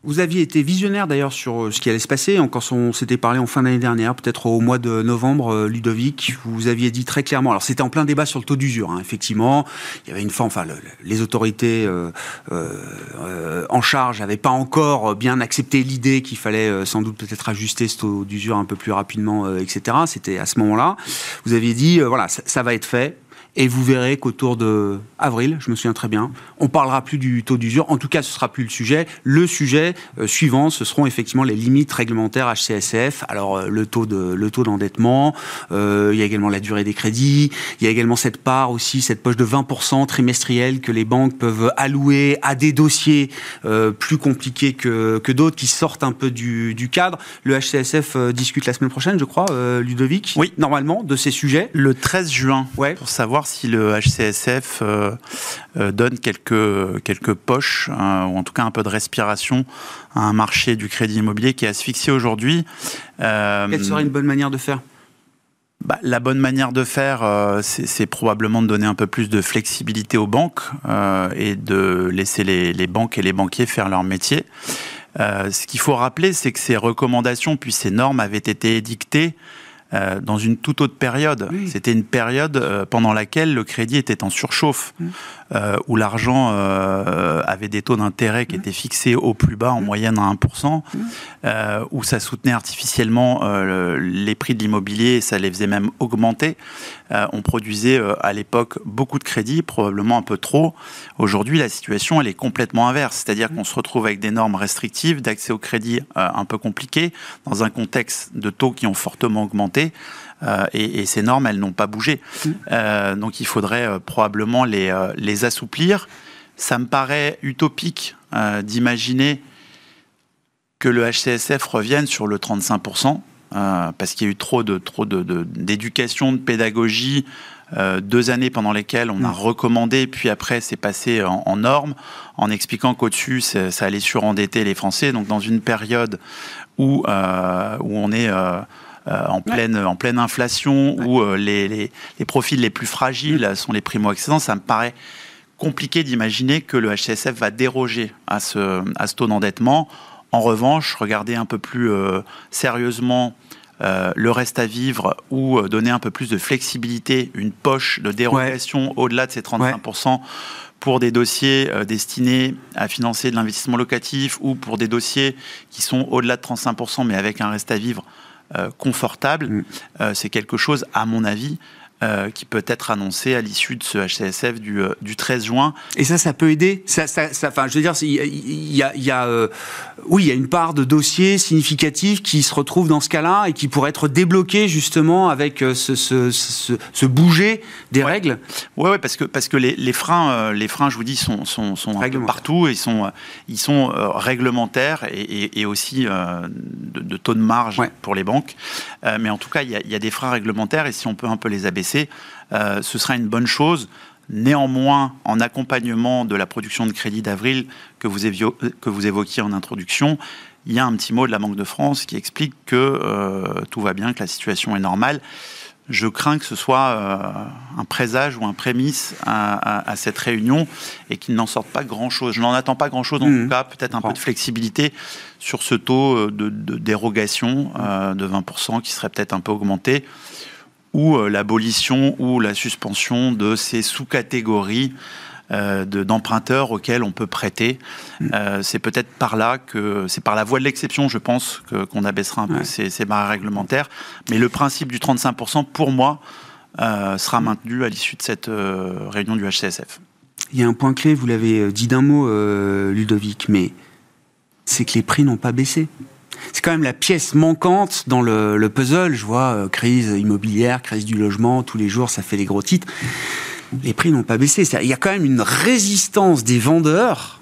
Speaker 1: Vous aviez été visionnaire d'ailleurs sur euh, ce qui allait se passer. Quand on s'était parlé en fin d'année dernière, peut-être au mois de novembre, euh, Ludovic, vous aviez dit très clairement. Alors c'était en plein débat sur le taux d'usure. Hein, effectivement, il y avait une forme. Enfin, les autorités euh, en charge n'avaient pas encore bien accepté l'idée qu'il fallait sans doute peut-être ajuster ce taux d'usure un peu plus rapidement, etc. C'était à ce moment-là. Vous aviez dit voilà, ça va être fait et vous verrez qu'autour de avril, je me souviens très bien, on parlera plus du taux d'usure. En tout cas, ce sera plus le sujet. Le sujet euh, suivant, ce seront effectivement les limites réglementaires HCSF. Alors euh, le taux de le taux d'endettement. Euh, il y a également la durée des crédits. Il y a également cette part aussi, cette poche de 20% trimestrielle que les banques peuvent allouer à des dossiers plus compliqués que, que d'autres qui sortent un peu du, du cadre. Le HCSF discute la semaine prochaine, je crois, Ludovic.
Speaker 6: Oui,
Speaker 1: normalement, de ces sujets.
Speaker 6: Le 13 juin.
Speaker 1: Ouais.
Speaker 6: Pour savoir si le HCSF euh, euh, donne quelques, quelques poches, hein, ou en tout cas un peu de respiration à un marché du crédit immobilier qui est asphyxié aujourd'hui.
Speaker 1: Euh, Quelle serait une bonne manière de faire?
Speaker 6: Bah, la bonne manière de faire, c'est probablement de donner un peu plus de flexibilité aux banques et de laisser les, les, banques et les banquiers faire leur métier. ce qu'il faut rappeler, c'est que ces recommandations puis ces normes avaient été édictées euh, dans une toute autre période. C'était une période euh, pendant laquelle le crédit était en surchauffe, mm. euh, où l'argent avait des taux d'intérêt qui mm. étaient fixés au plus bas, en mm. moyenne à 1%, où ça soutenait artificiellement les prix de l'immobilier et ça les faisait même augmenter. On produisait à l'époque beaucoup de crédits, probablement un peu trop. Aujourd'hui, la situation, elle est complètement inverse, c'est-à-dire qu'on se retrouve avec des normes restrictives d'accès au crédit un peu compliquées, dans un contexte de taux qui ont fortement augmenté euh, et, ces normes, elles n'ont pas bougé. Mm. Euh, donc il faudrait euh, probablement les, les, assouplir. Ça me paraît utopique d'imaginer que le HCSF revienne sur le 35%, parce qu'il y a eu trop de trop d'éducation, de, de, pédagogie, deux années pendant lesquelles on a mm. recommandé, puis après c'est passé en, en, norme, en expliquant qu'au-dessus ça, allait surendetter les Français. Donc dans une période où, où on est euh, en, pleine, en pleine inflation, où euh, les, les, les, profils les plus fragiles sont les primo-accédants, ça me paraît compliqué d'imaginer que le HCSF va déroger à ce, à ce taux d'endettement. En revanche, regarder un peu plus euh, sérieusement le reste à vivre ou donner un peu plus de flexibilité, une poche de dérogation au-delà de ces 35% pour des dossiers destinés à financer de l'investissement locatif ou pour des dossiers qui sont au-delà de 35% mais avec un reste à vivre euh, confortable, mm. euh, c'est quelque chose, à mon avis, euh, qui peut être annoncé à l'issue de ce HCSF du, du, 13 juin.
Speaker 1: Et ça, ça peut aider ça, ça, enfin, Je veux dire, il y a, y a oui, il y a une part de dossiers significatifs qui se retrouvent dans ce cas-là et qui pourraient être débloqués justement avec ce, ce, ce, bouger des règles.
Speaker 6: Oui, ouais, parce que, parce que les, les, freins, les freins, je vous dis, sont, sont, sont un peu partout. Ils sont, ils sont réglementaires et, et, aussi de, de, taux de marge pour les banques. mais en tout cas, il y, a, il y a des freins réglementaires et si on peut un peu les abaisser, euh, ce sera une bonne chose. Néanmoins, en accompagnement de la production de crédit d'avril que, vous que vous évoquiez en introduction, il y a un petit mot de la Banque de France qui explique que euh, tout va bien, que la situation est normale. Je crains que ce soit euh, un présage ou un prémisse à, cette réunion et qu'il n'en sorte pas grand-chose. Je n'en attends pas grand-chose, en mmh. tout cas, peut-être un peu de flexibilité sur ce taux de, de dérogation de 20% qui serait peut-être un peu augmenté ou euh, l'abolition ou la suspension de ces sous-catégories euh, d'emprunteurs auxquels on peut prêter. Mm. Euh, c'est peut-être par là que c'est par la voie de l'exception, je pense, qu'on abaissera un peu ces, ces, barrières réglementaires. Mais le principe du 35%, pour moi, sera maintenu à l'issue de cette réunion du HCSF.
Speaker 1: Il y a un point clé, vous l'avez dit d'un mot, Ludovic, mais c'est que les prix n'ont pas baissé c'est quand même la pièce manquante dans le, puzzle. Je vois euh, crise immobilière, crise du logement, tous les jours ça fait les gros titres. Les prix n'ont pas baissé. Il y a quand même une résistance des vendeurs.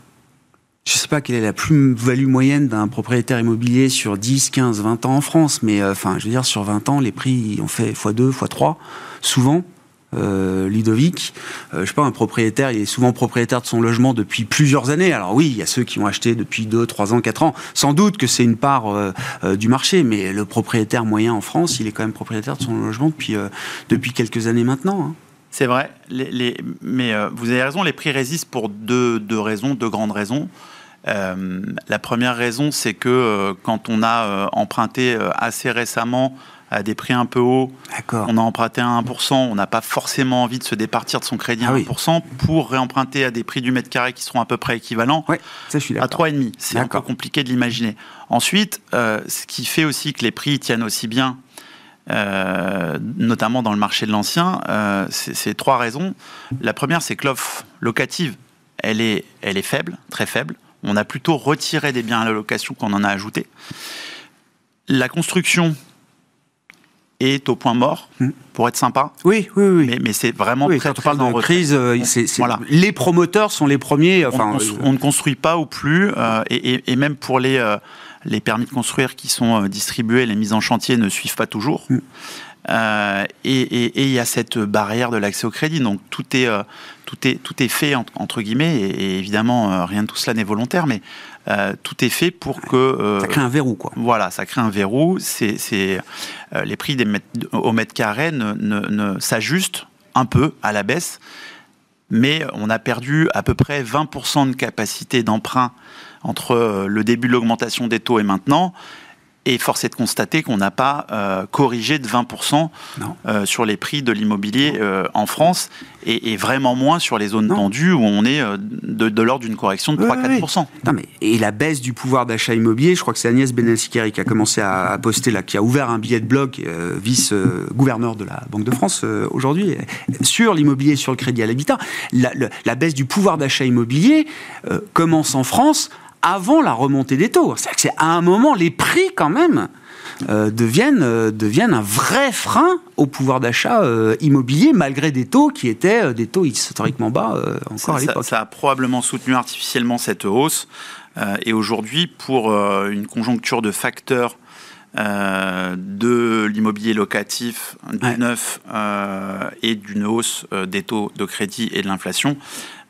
Speaker 1: Je ne sais pas quelle est la plus-value moyenne d'un propriétaire immobilier sur 10, 15, 20 ans en France, mais euh, enfin, je veux dire, sur 20 ans, les prix ont fait x2, x3, souvent. Euh, Ludovic. Euh, je sais pas, un propriétaire, il est souvent propriétaire de son logement depuis plusieurs années. Alors oui, il y a ceux qui ont acheté depuis 2, 3 ans, 4 ans. Sans doute que c'est une part euh, du marché, mais le propriétaire moyen en France, il est quand même propriétaire de son logement depuis, depuis quelques années maintenant. Hein.
Speaker 6: C'est vrai, mais vous avez raison, les prix résistent pour deux, deux raisons, deux grandes raisons. la première raison, c'est que quand on a emprunté assez récemment à des prix un peu hauts, on a emprunté à 1%, on n'a pas forcément envie de se départir de son crédit à 1% ah pour réemprunter à des prix du mètre carré qui seront à peu près équivalents
Speaker 1: ça, je suis
Speaker 6: à 3,5. C'est un peu compliqué de l'imaginer. Ensuite, euh, ce qui fait aussi que les prix tiennent aussi bien, euh, notamment dans le marché de l'ancien, euh, c'est trois raisons. La première, c'est que l'offre locative, elle est, elle est faible, très faible. On a plutôt retiré des biens à la location qu'on en a ajouté. La construction, est au point mort, hmm. pour être sympa.
Speaker 1: Oui, oui, oui.
Speaker 6: Mais, c'est vraiment très,
Speaker 1: quand on parle de crise, euh, voilà. les promoteurs sont les premiers.
Speaker 6: Enfin, on, ne construit pas ou plus, euh, et, même pour les, euh, les permis de construire qui sont distribués, les mises en chantier ne suivent pas toujours. Hmm. et il y a cette barrière de l'accès au crédit. Donc tout est, tout est, tout est fait, entre guillemets, et, évidemment, rien de tout cela n'est volontaire, mais euh, tout est fait pour que... Euh,
Speaker 1: ça crée un verrou, quoi.
Speaker 6: Voilà, ça crée un verrou. C'est, euh, les prix des mètres, au mètre carré ne, ne, s'ajustent un peu à la baisse, mais on a perdu à peu près 20% de capacité d'emprunt entre le début de l'augmentation des taux et maintenant. Et force est de constater qu'on n'a pas euh, corrigé de 20% euh, sur les prix de l'immobilier euh, en France et, vraiment moins sur les zones tendues où on est de, l'ordre d'une correction de 3-4%.
Speaker 1: mais, et la baisse du pouvoir d'achat immobilier, je crois que c'est Agnès Benelsikeri qui a commencé à, poster là, qui a ouvert un billet de blog, vice-gouverneur de la Banque de France aujourd'hui, sur l'immobilier, sur le crédit à l'habitat. La, la, baisse du pouvoir d'achat immobilier commence en France avant la remontée des taux. C'est-à-dire que c'est à un moment, les prix quand même euh, deviennent, euh, deviennent un vrai frein au pouvoir d'achat euh, immobilier, malgré des taux qui étaient des taux historiquement bas encore à l'époque.
Speaker 6: Ça, a probablement soutenu artificiellement cette hausse. et aujourd'hui, pour une conjoncture de facteurs de l'immobilier locatif, du neuf et d'une hausse des taux de crédit et de l'inflation,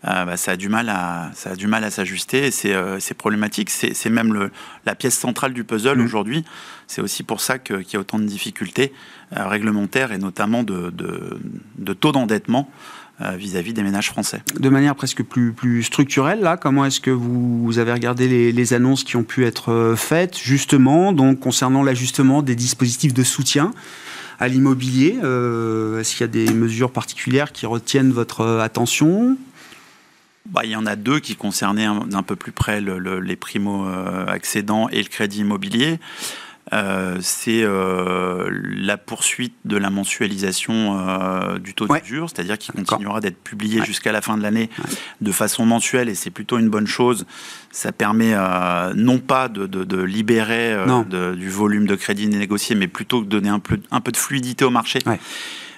Speaker 6: euh, bah, ça a du mal à ça a du mal à s'ajuster et c'est euh, problématique. C'est même le, la pièce centrale du puzzle mmh. aujourd'hui. C'est aussi pour ça qu'il y a autant de difficultés euh, réglementaires et notamment de, de, de taux d'endettement vis-à-vis des ménages français.
Speaker 1: De manière presque plus, plus structurelle, là, comment est-ce que vous, avez regardé les, les, annonces qui ont pu être faites, justement, donc concernant l'ajustement des dispositifs de soutien à l'immobilier Est-ce qu'il y a des mesures particulières qui retiennent votre attention?
Speaker 6: Bah, il y en a deux qui concernaient d'un peu plus près les primo-accédants et le crédit immobilier. Euh, c'est euh, la poursuite de la mensualisation euh, du taux d'usure, c'est-à-dire qu'il continuera d'être publié jusqu'à la fin de l'année de façon mensuelle, et c'est plutôt une bonne chose. Ça permet non pas de, libérer du volume de crédit négocié, mais plutôt de donner un peu, un peu de fluidité au marché.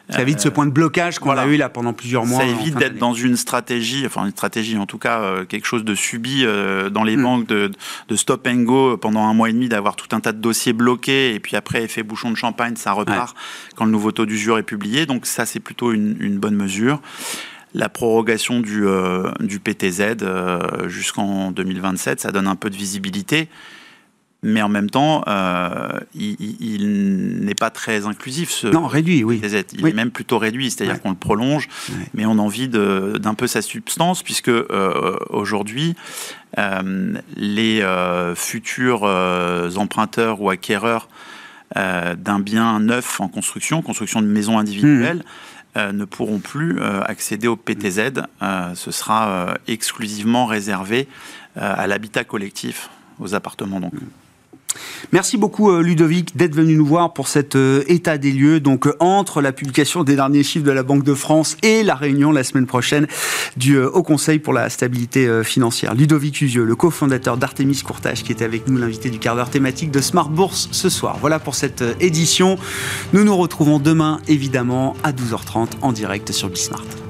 Speaker 1: Ça évite ce point de blocage qu'on a eu là pendant plusieurs mois.
Speaker 6: Ça évite d'être dans une stratégie, enfin une stratégie en tout cas, euh, quelque chose de subi euh, dans les hmm. banques de, stop and go pendant un mois et demi, d'avoir tout un tas de dossiers bloqués et puis après effet bouchon de champagne, ça repart quand le nouveau taux d'usure est publié. Donc ça c'est plutôt une, bonne mesure la prorogation du, euh, du PTZ jusqu'en 2027, ça donne un peu de visibilité mais en même temps, euh, il, n'est pas très inclusif. Ce
Speaker 1: non, réduit, oui.
Speaker 6: Il est même plutôt réduit, c'est-à-dire qu'on le prolonge, mais on a envie d'un peu sa substance, puisque euh, aujourd'hui, euh, les futurs emprunteurs ou acquéreurs d'un bien neuf en construction, construction de maisons individuelles, mmh. ne pourront plus accéder au PTZ. ce sera exclusivement réservé à l'habitat collectif, aux appartements donc.
Speaker 1: Merci beaucoup euh, Ludovic d'être venu nous voir pour cet euh, état des lieux. Donc euh, entre la publication des derniers chiffres de la Banque de France et la réunion la semaine prochaine du Haut Conseil pour la stabilité financière. Ludovic Usieux, le cofondateur d'Artemis Courtage, qui était avec nous, l'invité du quart d'heure thématique de Smart Bourse ce soir. Voilà pour cette édition. Nous nous retrouvons demain évidemment à 12h30 en direct sur Bismart.